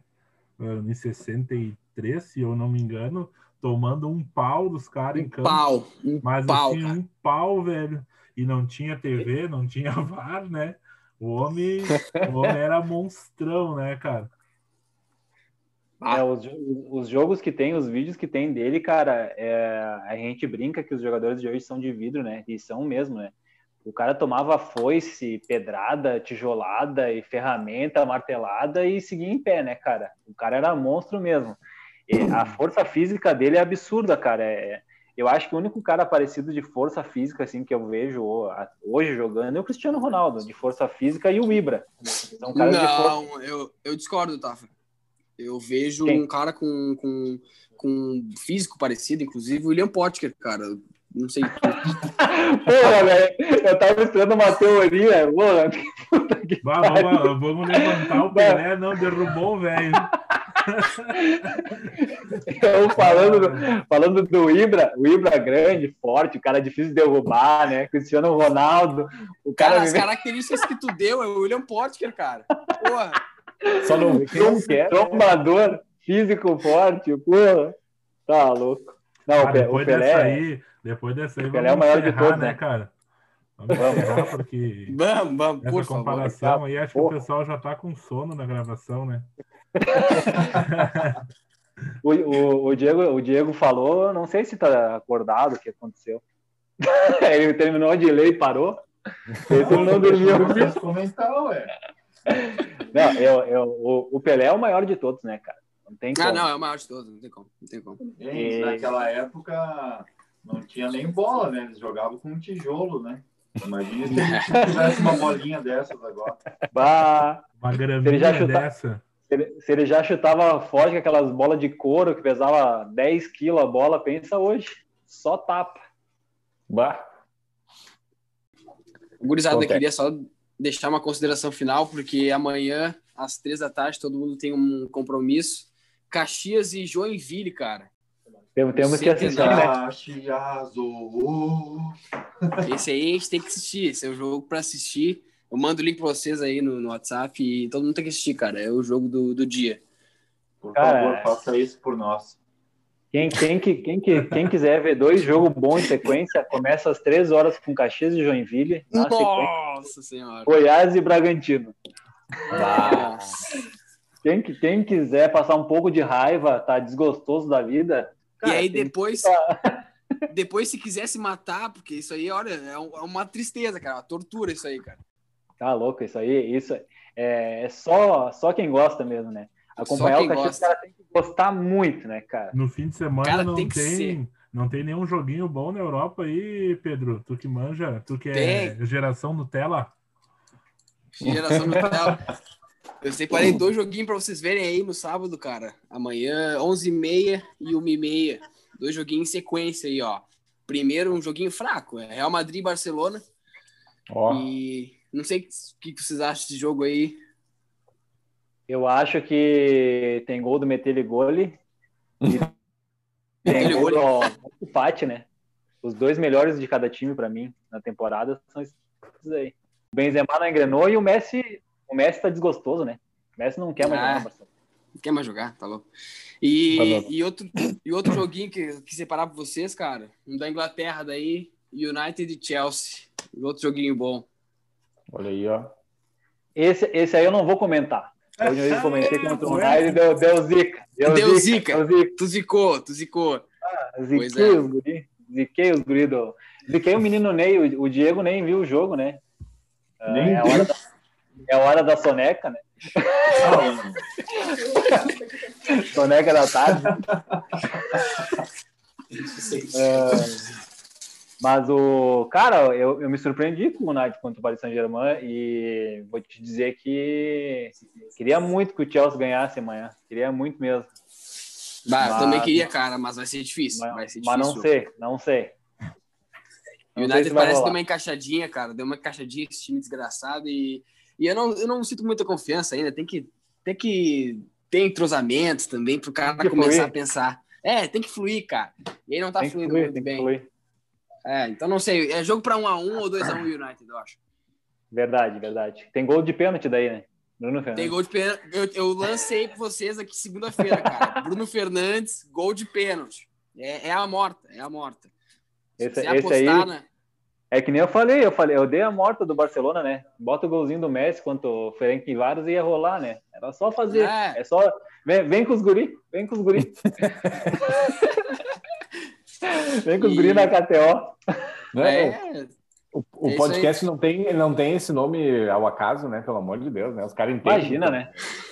Em 63, se eu não me engano, tomando um pau dos caras em Um campo. pau. Um Mas pau, assim, cara. um pau, velho. E não tinha TV, não tinha VAR, né? O homem, o homem era monstrão, né, cara? Ah. É, os, os jogos que tem, os vídeos que tem dele, cara, é, a gente brinca que os jogadores de hoje são de vidro, né? E são mesmo, né? O cara tomava foice, pedrada, tijolada e ferramenta, martelada e seguia em pé, né, cara? O cara era monstro mesmo. E a força física dele é absurda, cara. É- eu acho que o único cara parecido de força física, assim, que eu vejo hoje jogando é o Cristiano Ronaldo, de força física, e o Ibra. São caras de força Não, eu, eu discordo, Tafa. Eu vejo Quem? um cara com, com, com um físico parecido, inclusive o William Potker, cara. Não sei. Porra, velho, eu tava esperando uma teoria, porra. Bah, vamos, vamos levantar o Pelé, não, derrubou o velho. Eu falando, do- falando do Ibra, o Ibra grande, forte, o cara difícil de derrubar, né? Cristiano Ronaldo, o cara, Cara, as características que tu deu é o William Potker, cara. Porra. Só não não quer. trombador, físico forte, porra. Tá louco. Não, Ah, o Pelé, dessa aí, depois dessa aí, Pelé é o vamos maior de encerrar, todos, né, né? cara? Vamos Vamos. encerrar, porque Vamos, vamos, essa por favor. comparação aí, acho que Porra. o pessoal já tá com sono na gravação, né? o, o, o Diego, o Diego falou, não sei se tá acordado o que aconteceu. Ele terminou de ler e parou. Ele não dormiu. Comentar, ué. Não, eu, eu, o, o Pelé é o maior de todos, né, cara? Não tem como. Ah, não, é o maior de todos, não tem como. Não tem como. E- naquela época não tinha nem bola, né? Eles jogavam com um tijolo, né? Imagina se a gente tivesse uma bolinha dessas agora. Bah, Uma Ele graminha já chuta- dessa. se, ele, se ele já chutava forte com aquelas bolas de couro que pesava 10 quilos a bola, pensa hoje. Só tapa. Bah. Gurizada, eu queria só deixar uma consideração final, porque amanhã, às três da tarde, todo mundo tem um compromisso. Caxias e Joinville, cara. Temos, temos que assistir, né? Esse aí a gente tem que assistir. Esse é o jogo pra assistir. Eu mando o link pra vocês aí no, no WhatsApp e todo mundo tem que assistir, cara. É o jogo do, do dia. Por Cara, favor, faça isso por nós. Quem, quem, que- quem, que- quem quiser ver dois jogos bons em sequência, começa às 3 horas com Caxias e Joinville. Na sequência, Nossa senhora. Goiás e Bragantino. Nossa. Quem, que- quem quiser passar um pouco de raiva, tá desgostoso da vida. E cara, aí tem- depois, depois se quiser se matar, porque isso aí, olha, é é uma tristeza, cara, uma tortura isso aí, cara. Tá louco, isso aí, isso é, é só, só quem gosta mesmo, né? Acompanhar o Caxias, o gosta. cara tem que gostar muito, né, cara? No fim de semana Cara, não tem que tem, não tem nenhum joguinho bom na Europa aí, Pedro. Tu que manja, tu que é geração Nutella. Geração Nutella. Eu separei dois joguinhos pra vocês verem aí no sábado, cara. Amanhã, 11h30 e 1h30. Dois joguinhos em sequência aí, ó. Primeiro, um joguinho fraco. É Real Madrid e Barcelona. Ó, E não sei o que vocês acham desse jogo aí. Eu acho que tem gol do Metele Gole e tem gol do empate, né? Os dois melhores de cada time pra mim na temporada são esses aí. O Benzema não engrenou e o Messi, o Messi tá desgostoso, né? O Messi não quer mais Ah. jogar no Barcelona. Não quer mais jogar, tá louco. E, Tá louco. e, outro, e outro joguinho que, que separar pra vocês, cara, um da Inglaterra daí, United e Chelsea. Outro joguinho bom. Olha aí, ó. Esse, esse aí eu não vou comentar. A última vez que eu comentei contra o United, deu, deu zica. Deu, Deu zica. zica. Deu zica. Tu zicou, tu zicou. Pois Ziquei é. os guri. Ziquei os guri do... Ziquei o menino Ney. O, o Diego nem viu o jogo, né? Ah, Nem é, a hora da, é a hora da soneca, né? Soneca da tarde. É, mas o cara, eu, eu me surpreendi com o United contra o Paris Saint-Germain e vou te dizer que queria muito que o Chelsea ganhasse amanhã. Queria muito mesmo. Bah, eu Mas- também queria, cara, mas vai ser difícil. vai Mas, ser mas difícil. não sei, não sei. O United se vai parece que rolar. deu uma encaixadinha, cara. Deu uma encaixadinha esse time desgraçado e, e eu, não, eu não sinto muita confiança ainda. Tem que, tem que ter entrosamentos também pro cara Tem que começar fluir. a pensar. É, tem que fluir, cara. E aí não tá Tem fluindo fluir, muito bem. É, então não sei. É jogo pra 1 a 1 ou 2 a 1 United, eu acho. Verdade, verdade. Tem gol de pênalti daí, né? Bruno Fernandes. Tem gol de pênalti. Eu, eu lancei pra vocês aqui segunda-feira, cara. Bruno Fernandes, gol de pênalti. É, é a morta, é a morta. Se Esse, quiser esse aí apostar, né? É que nem eu falei, eu falei, eu dei a morta do Barcelona, né? Bota o golzinho do Messi contra o Ferenc Varos e ia rolar, né? Era só fazer. É. É, só. Vem, vem com os guri, vem com os guri. vem com os E- guri na KTO. Né? É, O, o É podcast não tem, não tem esse nome ao acaso, né? Pelo amor de Deus, né? Os caras entendem. Imagina, né?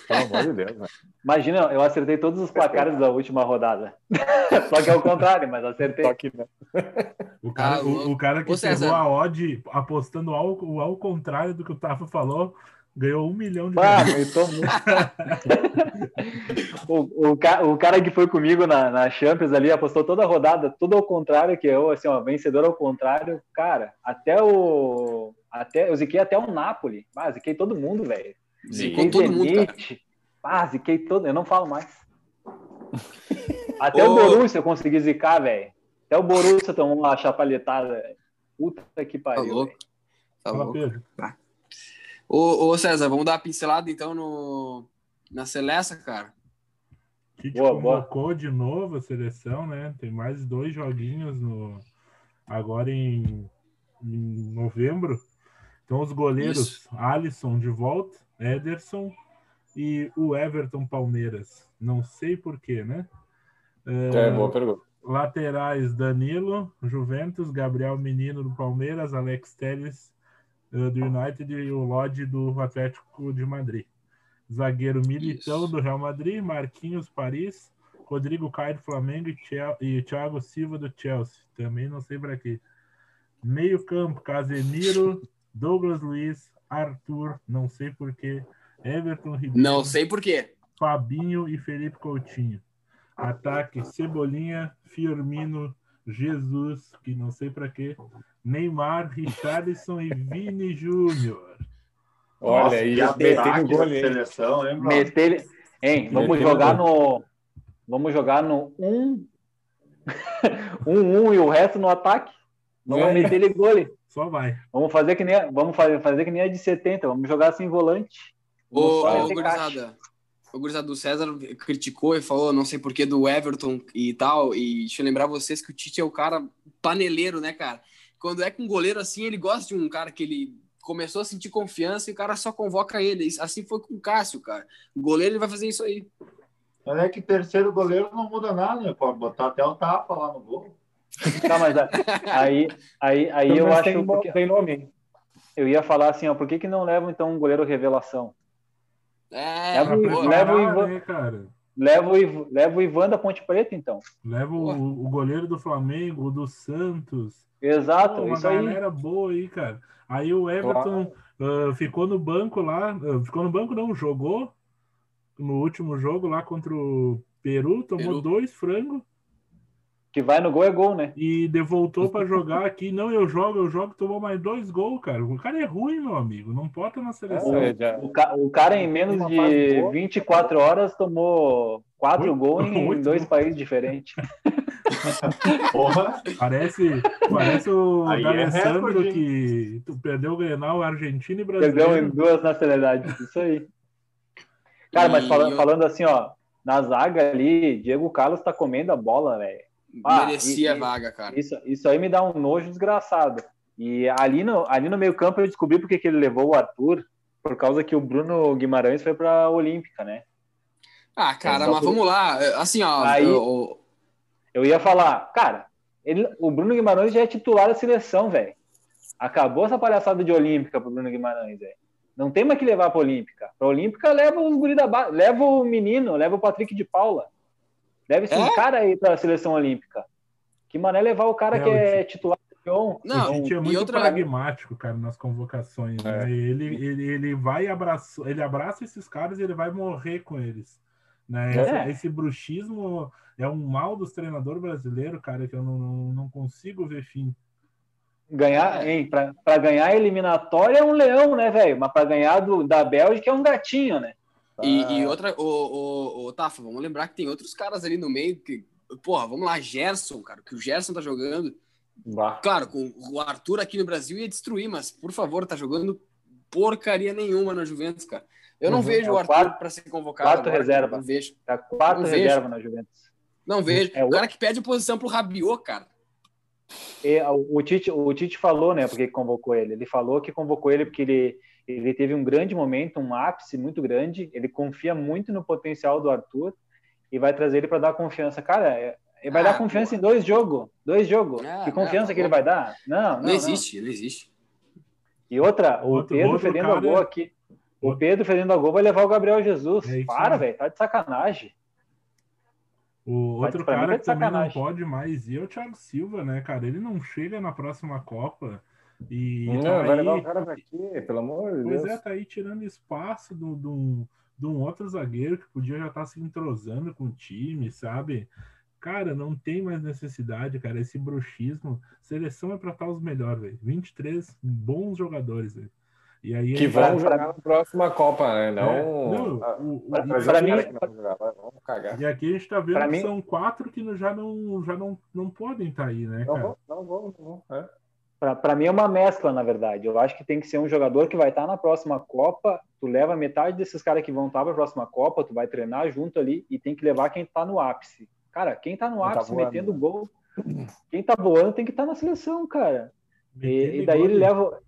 Pelo amor de Deus, né? Imagina, eu acertei todos os placares da última rodada. Só que é o contrário, mas acertei. Só que, né? O cara, Ah, o, o cara que pegou a odd apostando ao, ao contrário do que o Tafa falou, ganhou um milhão de Ah, reais. o, o, ca- o cara que foi comigo na, na Champions ali apostou toda a rodada, tudo ao contrário que eu, assim, ó, vencedor ao contrário. Cara, até o. Até, eu ziquei até o Napoli. Ah, ziquei todo mundo, velho. Zicou Ziquei todo mundo, cara. Zenit. Ah, ziquei todo. Eu não falo mais. Até Ô. o Borussia eu consegui zicar, velho. Até o Borussia tomou uma chapalhetada. velho. Puta que Tá pariu. louco. velho. Tá louco. Ô, ô, César, vamos dar uma pincelada então no, na Celeste, cara. Tite Boa, boa. convocou de novo a seleção, né? Tem mais dois joguinhos no agora em, em novembro. Então os goleiros Isso. Alisson de volta, Ederson e o Everton Palmeiras. Não sei porquê, né? É, boa pergunta. Laterais Danilo, Juventus, Gabriel Menino do Palmeiras, Alex Telles eh, do United e o Lodge do Atlético de Madrid. Zagueiro Militão Isso. do Real Madrid, Marquinhos Paris, Rodrigo Caio do Flamengo e, Thiago Silva do Chelsea. Também não sei para quê. Meio campo, Casemiro, Douglas Luiz, Arthur, não sei porquê, Everton Ribeiro. Não sei por quê. Fabinho e Felipe Coutinho. Ataque Cebolinha, Firmino, Jesus, que não sei pra quê, Neymar, Richarlison e Vini Júnior. Olha aí, que metei no gol seleção, hein? Meter. Hein, vamos Meteu jogar no. Vamos jogar no 1. 1 1 e o resto no ataque. Vamos É. meter ele gole. Só vai. Vamos fazer que nem a- vamos fazer, fazer que nem a de 70, vamos jogar assim volante. Ô, ô meter caixa. gurizada, o gurizada do César criticou e falou não sei por que do Everton e tal. E deixa eu lembrar vocês que o Tite é o cara paneleiro, né, cara? Quando é com um goleiro assim, ele gosta de um cara que ele começou a sentir confiança e o cara só convoca ele. Assim foi com o Cássio, cara. O goleiro ele vai fazer isso aí. Mas é que terceiro goleiro não muda nada, né? Pode botar até o tapa lá no gol. Tá, mas aí, aí, aí eu acho tem, porque- tem nome. eu ia falar assim, ó, por que, que não levam então um goleiro revelação? É, Leva o- boa. leva o Ivan- né, cara? Leva o, Iv- leva o Ivan da Ponte Preta, então. Leva o, o goleiro do Flamengo, o do Santos. Exato, Pô, uma isso aí. galera boa aí, cara. Aí o Everton ah, ficou no banco lá. ah, ficou no banco, não, jogou no último jogo lá contra o Peru, tomou Peru. dois frangos. Que vai no gol é gol, né? e de- voltou para jogar aqui. Não, eu jogo, eu jogo, tomou mais dois gols, cara. O cara é ruim, meu amigo. Não bota na seleção. É, já- O, ca- o cara em menos de boa. 24 horas tomou quatro Oito- gols em oito dois países diferentes. Porra, Parece, parece o Aí é D'Alessandro recorde, que tu perdeu o Grenal Argentina e Perdeu em duas nacionalidades. Isso aí. Cara, e mas falando, eu... falando assim, ó, na zaga ali, Diego Carlos tá comendo a bola, velho. Ah, Merecia a vaga, cara. Isso, isso aí me dá um nojo desgraçado. E ali no, ali no meio campo eu descobri porque que ele levou o Arthur, por causa que o Bruno Guimarães foi pra Olímpica, né? Ah, cara, então, mas vamos lá. Assim, ó. Aí, eu, eu ia falar, cara, ele, o Bruno Guimarães já é titular da seleção, velho. Acabou essa palhaçada de Olímpica pro Bruno Guimarães, velho. Não tem mais que levar pra Olímpica. Pra Olímpica, leva os guri da base, leva o menino, leva o Patrick de Paula. Deve ser é? um cara aí pra seleção olímpica. Que mané levar o cara é, que é titular campeão. Não, a gente é muito outra... pragmático, cara, nas convocações. É. Né? Ele, ele, ele vai abraçar, ele abraça esses caras e ele vai morrer com eles. Né? É. Esse, esse, bruxismo é um mal dos treinadores brasileiros, cara, que eu não, não, não consigo ver fim. Ganhar, hein? Para ganhar a eliminatória é um leão, né, velho? Mas para ganhar do, da Bélgica é um gatinho, né? E, e, outra, o, o, o Tafa, vamos lembrar que tem outros caras ali no meio que, porra, vamos lá, Gerson, cara, que o Gerson tá jogando. Bah. Claro, com o Arthur aqui no Brasil ia destruir, mas por favor, tá jogando porcaria nenhuma na Juventus, cara. Eu não uhum. vejo é o Arthur para ser convocado. Quatro agora, reserva. Não vejo. Tá quatro não reserva vejo. na Juventus. Não vejo. É o cara que pede posição pro Rabiot, cara. E, o, Tite, o Tite falou, né, porque convocou ele. Ele falou que convocou ele porque ele, ele teve um grande momento, um ápice muito grande. Ele confia muito no potencial do Arthur e vai trazer ele para dar confiança. Cara, é, ele vai ah, dar confiança em dois jogos. Dois jogos. Ah, que confiança não, que ele vai dar? Não, não, não existe, não. não existe. E outra, o outro, Pedro fedendo a gol aqui. O Pedro fedendo a gol vai levar o Gabriel Jesus. É Para, velho, tá de sacanagem. O outro cara que também não pode mais ir é o Thiago Silva, né, cara? Ele não chega na próxima Copa. E não, tá vai aí... levar o cara pra quê? Pelo amor de Deus. Pois é, tá aí tirando espaço de do, do, um outro zagueiro que podia já estar tá se entrosando com o time, sabe? Cara, não tem mais necessidade, cara. Esse bruxismo. Seleção é pra estar os melhores, velho. 23 bons jogadores, velho. E aí que vão jogar na próxima Copa, né? Não, é, não ah, o, o, para mim, vamos cagar. E aqui a gente tá vendo pra que mim... são quatro que já não, já não, não podem estar tá aí, né, cara? Não, não vão, não vão. É. Para mim é uma mescla, na verdade. Eu acho que tem que ser um jogador que vai estar tá na próxima Copa. Tu leva metade desses caras que vão estar tá para a próxima Copa, tu vai treinar junto ali e tem que levar quem está no ápice. Cara, quem está no quem ápice tá voando, metendo né? gol, quem está voando tem que estar tá na seleção, cara. E, e, daí ele leva,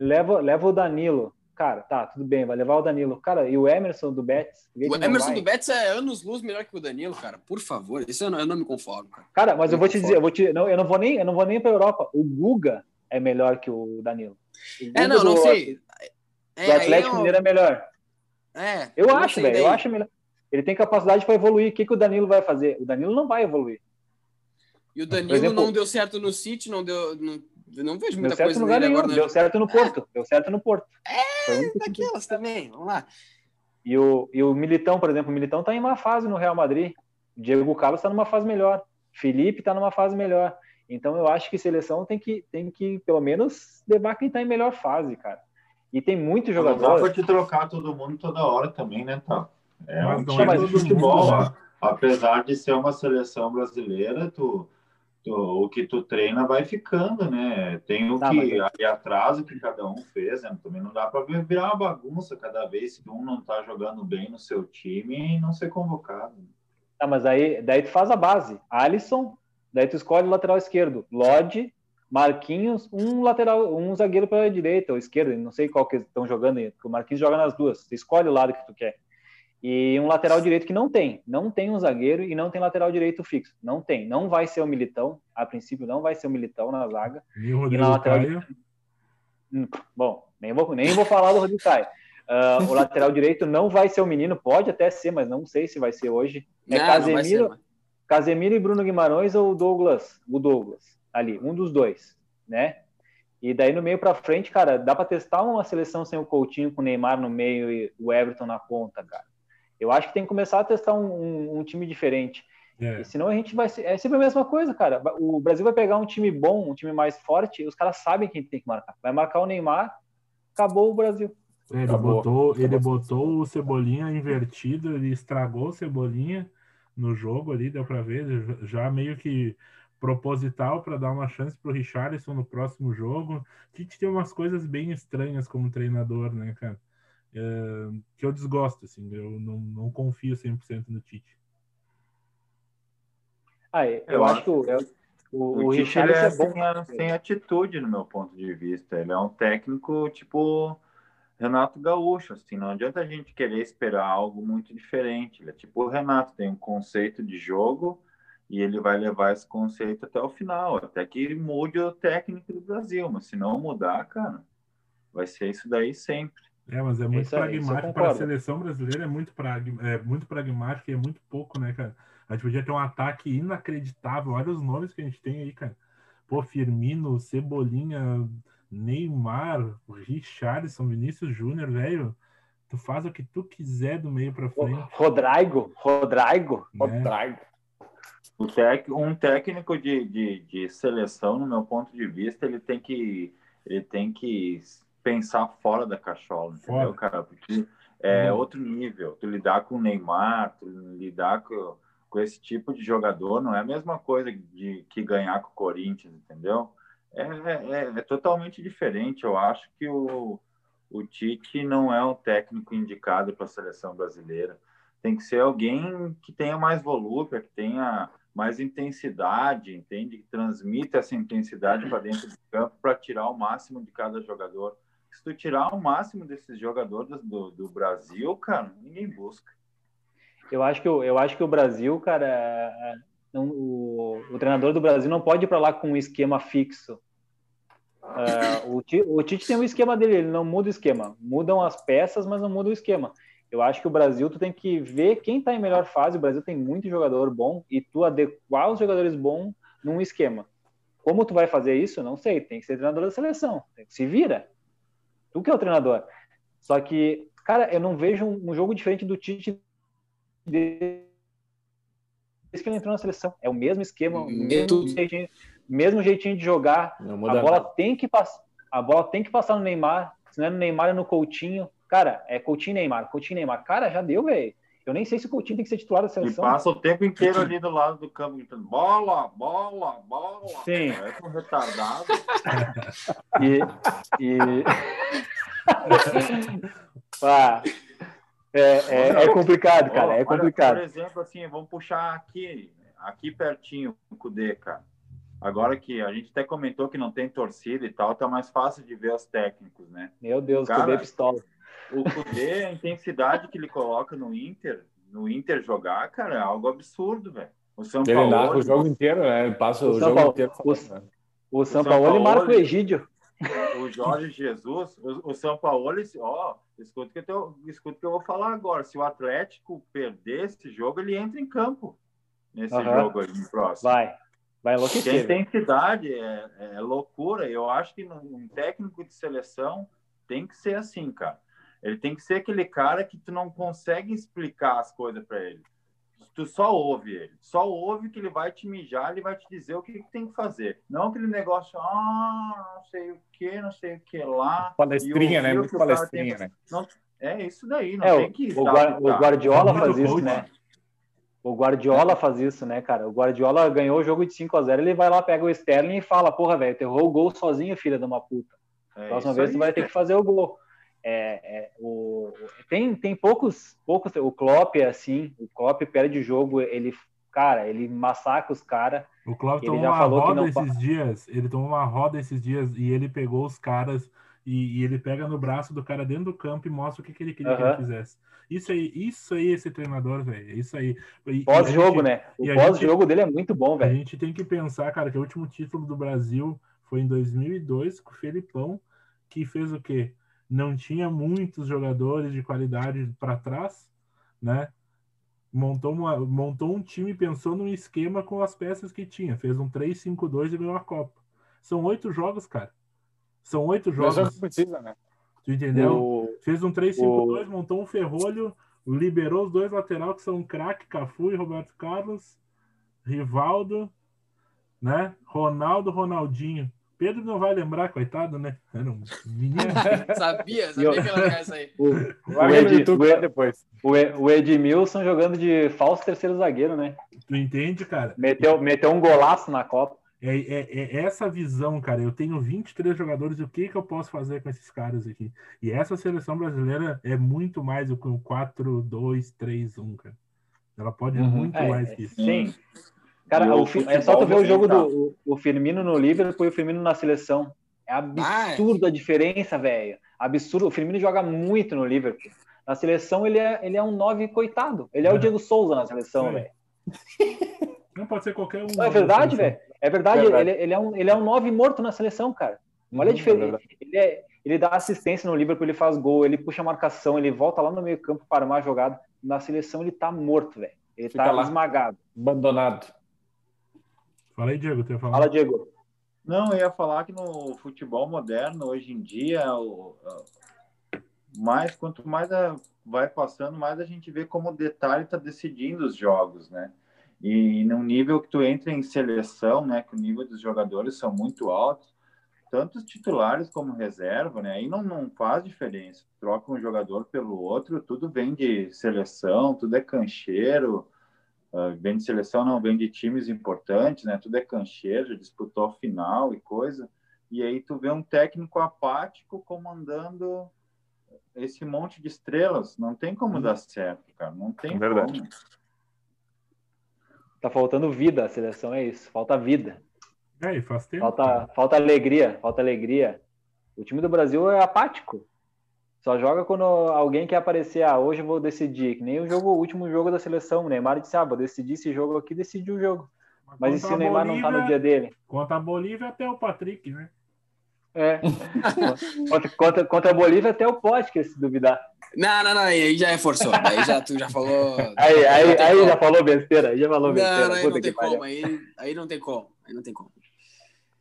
leva, leva o Danilo. Cara, tá, tudo bem, vai levar o Danilo. Cara, e o Emerson do Betis? O Emerson do Betis é anos luz melhor que o Danilo, cara. Por favor, isso eu não, eu não me conformo, cara. Cara, mas eu, eu vou te dizer, eu vou te, não, eu não vou nem, eu não vou nem para Europa. O Guga é melhor que o Danilo. O é, não, não do, sei. É, o Atlético eu... Mineiro é melhor. É. Eu, eu acho, velho. Eu acho melhor. Ele tem capacidade para evoluir. O que, que o Danilo vai fazer? O Danilo não vai evoluir. E o Danilo exemplo, não deu certo no City, não deu, não, não vejo muita deu coisa nele nenhum, agora. Né? Deu certo no Porto. É. Deu certo no Porto. É, daquelas também. Vamos lá. E o, e o Militão, por exemplo, o Militão está em uma fase no Real Madrid. O Diego Carlos está numa fase melhor. Felipe está numa fase melhor. Então eu acho que seleção tem que, tem que pelo menos, levar quem está em melhor fase, cara. E tem muito jogador. Não dá pra te trocar todo mundo toda hora também, né, tá? É mas um time de futebol, apesar de ser uma seleção brasileira, tu, o que tu treina vai ficando, né? Tem o tá, que mas... ali atrás, o que cada um fez, né? Também não dá para virar uma bagunça cada vez que um não tá jogando bem no seu time e não ser convocado. Tá, mas aí daí tu faz a base. Alisson, daí tu escolhe o lateral esquerdo. Lodge, Marquinhos, um lateral, um zagueiro para direita ou esquerda, não sei qual que estão jogando aí, porque o Marquinhos joga nas duas. Tu escolhe o lado que tu quer e um lateral direito que não tem, não tem um zagueiro e não tem lateral direito fixo, não tem, não vai ser o Militão, a princípio não vai ser o Militão na zaga. E o Rodrigo e na lateral Caio? Hum, bom, nem vou, nem vou falar do Rodrigo Caio. Uh, o lateral direito não vai ser o menino, pode até ser, mas não sei se vai ser hoje. É não, Casemiro, não Casemiro e Bruno Guimarães ou o Douglas, o Douglas, ali, um dos dois, né? E daí no meio para frente, cara, dá para testar uma seleção sem o Coutinho com o Neymar no meio e o Everton na ponta, cara. Eu acho que tem que começar a testar um, um, um time diferente. É. E senão a gente vai. É sempre a mesma coisa, cara. O Brasil vai pegar um time bom, um time mais forte, e os caras sabem quem tem que marcar. Vai marcar o Neymar, acabou o Brasil. É, ele botou, ele botou o Cebolinha invertido, ele estragou o Cebolinha no jogo ali, deu para ver, já meio que proposital para dar uma chance para o Richarlison no próximo jogo. Tite tem umas coisas bem estranhas como treinador, né, cara? É, que eu desgosto, assim, eu não, não confio 100% no Tite. Ah, eu, eu acho que o, o, o, Richard é, é bom. Sem, sem atitude, no meu ponto de vista. Ele é um técnico tipo Renato Gaúcho, assim, não adianta a gente querer esperar algo muito diferente. Ele é tipo o Renato, tem um conceito de jogo e ele vai levar esse conceito até o final, até que mude o técnico do Brasil. Mas se não mudar, cara, vai ser isso daí sempre. É, mas é muito isso pragmático. Para a seleção brasileira é muito, prag... é muito pragmático e é muito pouco, né, cara? A gente podia ter um ataque inacreditável. Olha os nomes que a gente tem aí, cara. Pô, Firmino, Cebolinha, Neymar, Richardson, Vinícius Júnior, velho. Tu faz o que tu quiser do meio para frente. Rodrigo, Rodrigo, né? Rodrigo. Tec, um técnico de, de, de, seleção, no meu ponto de vista, ele tem que, ele tem que pensar fora da cachola, entendeu, fora. cara? Porque é hum. outro nível. Tu lidar com o Neymar, tu lidar com, com esse tipo de jogador, não é a mesma coisa de que ganhar com o Corinthians, entendeu? É, é, é totalmente diferente. Eu acho que o, o Tite não é um técnico indicado para a seleção brasileira. Tem que ser alguém que tenha mais volúpia, que tenha mais intensidade, entende? Que transmita essa intensidade para dentro do campo para tirar o máximo de cada jogador. Se tu tirar o máximo desses jogadores do, do Brasil, cara, ninguém busca. Eu acho que, eu acho que o Brasil, cara, não, o, o treinador do Brasil não pode ir para lá com um esquema fixo. Uh, o, o Tite tem um esquema dele, ele não muda o esquema. Mudam as peças, mas não muda o esquema. Eu acho que o Brasil, tu tem que ver quem está em melhor fase. O Brasil tem muito jogador bom e tu adequar os jogadores bons num esquema. Como tu vai fazer isso? Não sei. Tem que ser treinador da seleção. Se vira. Tu que é o treinador. Só que, cara, eu não vejo um, jogo diferente do Tite desde que ele entrou na seleção. É o mesmo esquema, o mesmo jeitinho, mesmo jeitinho de jogar. A bola tem que passar. A bola tem que passar no Neymar. Se não é no Neymar, é no Coutinho. Cara, é Coutinho Neymar, Coutinho Neymar. Cara, já deu, velho. Eu nem sei se o Coutinho tem que ser titular da seleção. E passa o tempo inteiro ali do lado do campo gritando bola, bola, bola. Sim. É um retardado. e. e... ah, é, é, é, complicado, cara. É complicado. Por exemplo, assim, vamos puxar aqui, aqui pertinho o Cudê, cara. Agora que a gente até comentou que não tem torcida e tal, tá mais fácil de ver os técnicos, né? Meu Deus, cara, Cudê pistola o Kudê, a intensidade que ele coloca no Inter, no Inter jogar, cara, é algo absurdo, velho. O São ele Paulo. Ele o jogo inteiro, né? Ele passa o, o jogo Paulo, inteiro. O, o, o São, São Paulo, Paulo marca o Egídio. O Jorge Jesus, o, o São Paulo, ó, escuta que, eu, escuta que eu vou falar agora. Se o Atlético perder esse jogo, ele entra em campo nesse uhum. jogo aí no próximo. Vai. Vai enlouquecer. Tem intensidade, é, é loucura. Eu acho que um técnico de seleção tem que ser assim, cara. Ele tem que ser aquele cara que tu não consegue explicar as coisas para ele. Tu só ouve ele. Só ouve que ele vai te mijar, ele vai te dizer o que, que tem que fazer. Não aquele negócio, ah, não sei o que, não sei o que lá. Palestrinha, né? Muito palestrinha, né? Não, é isso daí, não é, tem que o, o Guardiola faz isso, né? O Guardiola faz isso, né, cara? O Guardiola ganhou o jogo de 5 a 0 ele vai lá, pega o Sterling e fala, porra, velho, tu errou o gol sozinho, filha de uma puta. É Próxima vez aí, tu vai ter que fazer o gol. É, é, o, tem, tem poucos, poucos. O Klopp é assim. O Klopp perde o jogo, ele, cara, ele massacra os caras. O Klopp tomou uma roda esses dias. Ele tomou uma roda esses dias e ele pegou os caras e, e, ele pega no braço do cara dentro do campo e mostra o que, que ele queria uhum. que ele fizesse. Isso aí, isso aí, esse treinador, velho. É isso aí. Pós-jogo, né? O pós-jogo dele é muito bom, velho. A gente tem que pensar, cara, que o último título do Brasil foi em 2002 com o Felipão, que fez o quê? Não tinha muitos jogadores de qualidade para trás, né? Montou, uma, montou um time, pensou num esquema com as peças que tinha, fez um 3-5-2 e ganhou a Copa. São oito jogos, cara. São oito jogos. precisa, né? Tu entendeu? O... Fez um 3-5-2, o... montou um ferrolho, liberou os dois laterais que são craque, Cafu e Roberto Carlos, Rivaldo, né? Ronaldo, Ronaldinho. Pedro não vai lembrar, coitado, né? Era um menino. sabia, sabia que ela ia sair. O, o, Ed, o, Ed, depois. O, o Edmilson jogando de falso terceiro zagueiro, né? Tu entende, cara? Meteu, meteu um golaço na Copa. É, é, é, essa visão, cara. Eu tenho 23 jogadores, o que, que eu posso fazer com esses caras aqui? E essa seleção brasileira é muito mais do que um 4-2-3-1, cara. Ela pode uhum. muito é, mais que isso. Sim. Cara, o, é só tu ver o jogo do o Firmino no Liverpool e o Firmino na seleção. É absurdo a diferença, velho. Absurdo. O Firmino joga muito no Liverpool. Na seleção ele é, ele é um 9 coitado. Ele é, é. o Diego Souza na seleção, velho. Não pode ser qualquer um. Não, é verdade, velho. É verdade, verdade. Ele, ele, é um, ele é um 9 morto na seleção, cara. Olha a uhum, diferença. É ele, é, ele dá assistência no Liverpool, ele faz gol, ele puxa a marcação, ele volta lá no meio campo para armar a jogada. Na seleção ele tá morto, velho. Ele Fica tá lá, esmagado. Abandonado. Fala aí, Diego. Falar. Fala, Diego. Não, eu ia falar que no futebol moderno, hoje em dia, o, mais quanto mais a, vai passando, mais a gente vê como o detalhe está decidindo os jogos, né? E no nível que tu entra em seleção, né, que o nível dos jogadores são muito altos, tanto os titulares como reserva, né? Aí não, não faz diferença. Troca um jogador pelo outro, tudo vem de seleção, tudo é cancheiro, Uh, vem de seleção, não vem de times importantes, né? Tudo é cancheiro, disputou a final e coisa. E aí tu vê um técnico apático comandando esse monte de estrelas. Não tem como uhum. dar certo, cara. Não tem é verdade. como. Tá faltando vida a seleção, é isso. Falta vida. É, faz tempo. Falta, falta alegria, falta alegria. O time do Brasil é apático. Só joga quando alguém quer aparecer, ah, hoje eu vou decidir. Que nem o jogo, o último jogo da seleção, o Neymar disse, ah, vou decidir esse jogo aqui, decidiu o jogo. Mas, Mas e se o Neymar Bolívia, não tá no dia dele? Contra a Bolívia até o Patrick, né? É. contra, contra, contra a Bolívia até o Potker, se duvidar. Não, não, não, aí já é forçou. Aí já, tu já falou. Aí, aí, aí já falou besteira, aí já falou besteira. Não, aí não tem como, aí, aí não tem como, aí não tem como.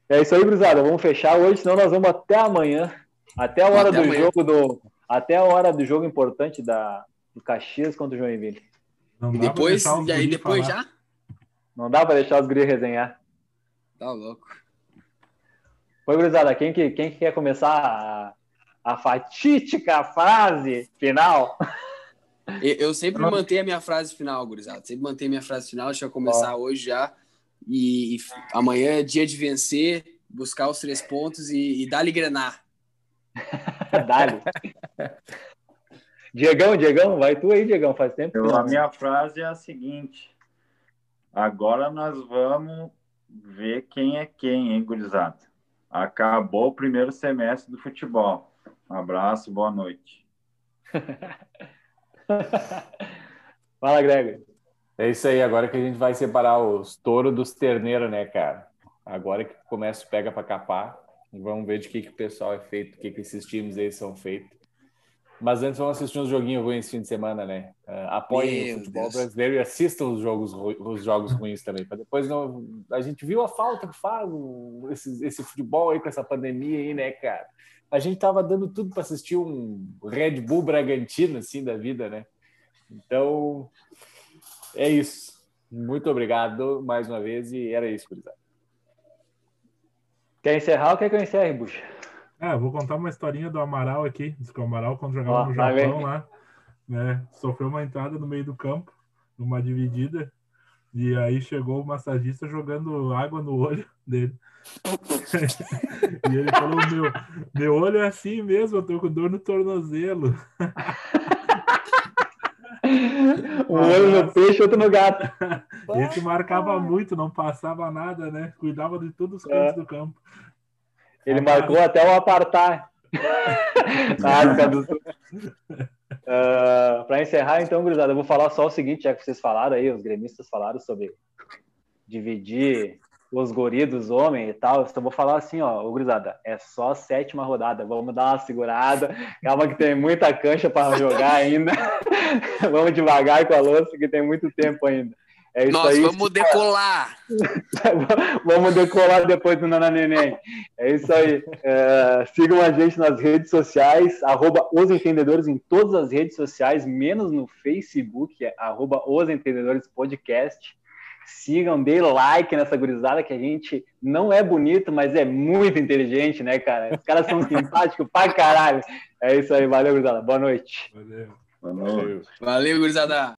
É isso aí, Brusada. Vamos fechar hoje, senão nós vamos até amanhã. Até a hora até do amanhã. jogo do. Até a hora do jogo importante da, do Caxias contra o Joinville. Não e depois, e aí depois falar. já? Não dá para deixar os gris resenhar. Tá louco. Foi, Brusada, quem que, quem que quer começar a, a fatídica frase final? Eu, eu sempre Não. mantenho a minha frase final, gurizada. Sempre mantenho a minha frase final. Deixa eu começar Ó. hoje já. E, e, amanhã é dia de vencer, buscar os três pontos e, e dar-lhe grenar. Dali. Diegão, Diegão, vai tu aí, Diegão, faz tempo. Eu, a minha frase é a seguinte: agora nós vamos ver quem é quem, hein, gurizada? Acabou o primeiro semestre do futebol. Um abraço, boa noite. Fala, Greg. É isso aí, agora que a gente vai separar os touros dos terneiros, né, cara? Agora que começa o pega para capar. Vamos ver de que, que o pessoal é feito, o que, que esses times aí são feitos. Mas antes vamos assistir uns joguinhos ruins esse fim de semana, né? Uh, apoiem Meu o futebol Deus. brasileiro e assistam os jogos, os jogos ruins também. Para depois não. A gente viu a falta que faz esse, esse futebol aí com essa pandemia aí, né, cara? A gente tava dando tudo para assistir um Red Bull Bragantino, assim, da vida, né? Então, é isso. Muito obrigado mais uma vez e era isso, Curizado. Quer encerrar ou quer que eu encerre, Buxa? É, vou contar uma historinha do Amaral aqui. Diz que o Amaral, quando jogava no Japão lá, né, sofreu uma entrada no meio do campo, numa dividida, e aí chegou o massagista jogando água no olho dele. e ele falou: meu, meu olho é assim mesmo, eu tô com dor no tornozelo. um olho no peixe, outro no gato. Esse marcava muito, não passava nada, né? Cuidava de todos os cantos é. do campo. Ele marcou até o apartar. uh, Para encerrar, então, gurizada, eu vou falar só o seguinte, já que vocês falaram aí, os gremistas falaram sobre dividir os guris dos homens e tal, eu só vou falar assim, ó, ô gurizada, é só a sétima rodada, vamos dar uma segurada, calma que tem muita cancha para jogar ainda, vamos devagar com a louça que tem muito tempo ainda. É isso Nós aí, vamos decolar. vamos decolar depois do Nana Neném. É isso aí. É, sigam a gente nas redes sociais, arroba Os Entendedores em todas as redes sociais, menos no Facebook, é arroba Os Entendedores Podcast. Sigam, dê like nessa gurizada que a gente não é bonito, mas é muito inteligente, né, cara? Os caras são simpáticos pra caralho. É isso aí, valeu, gurizada. Boa noite. Valeu. Valeu. Valeu, gurizada.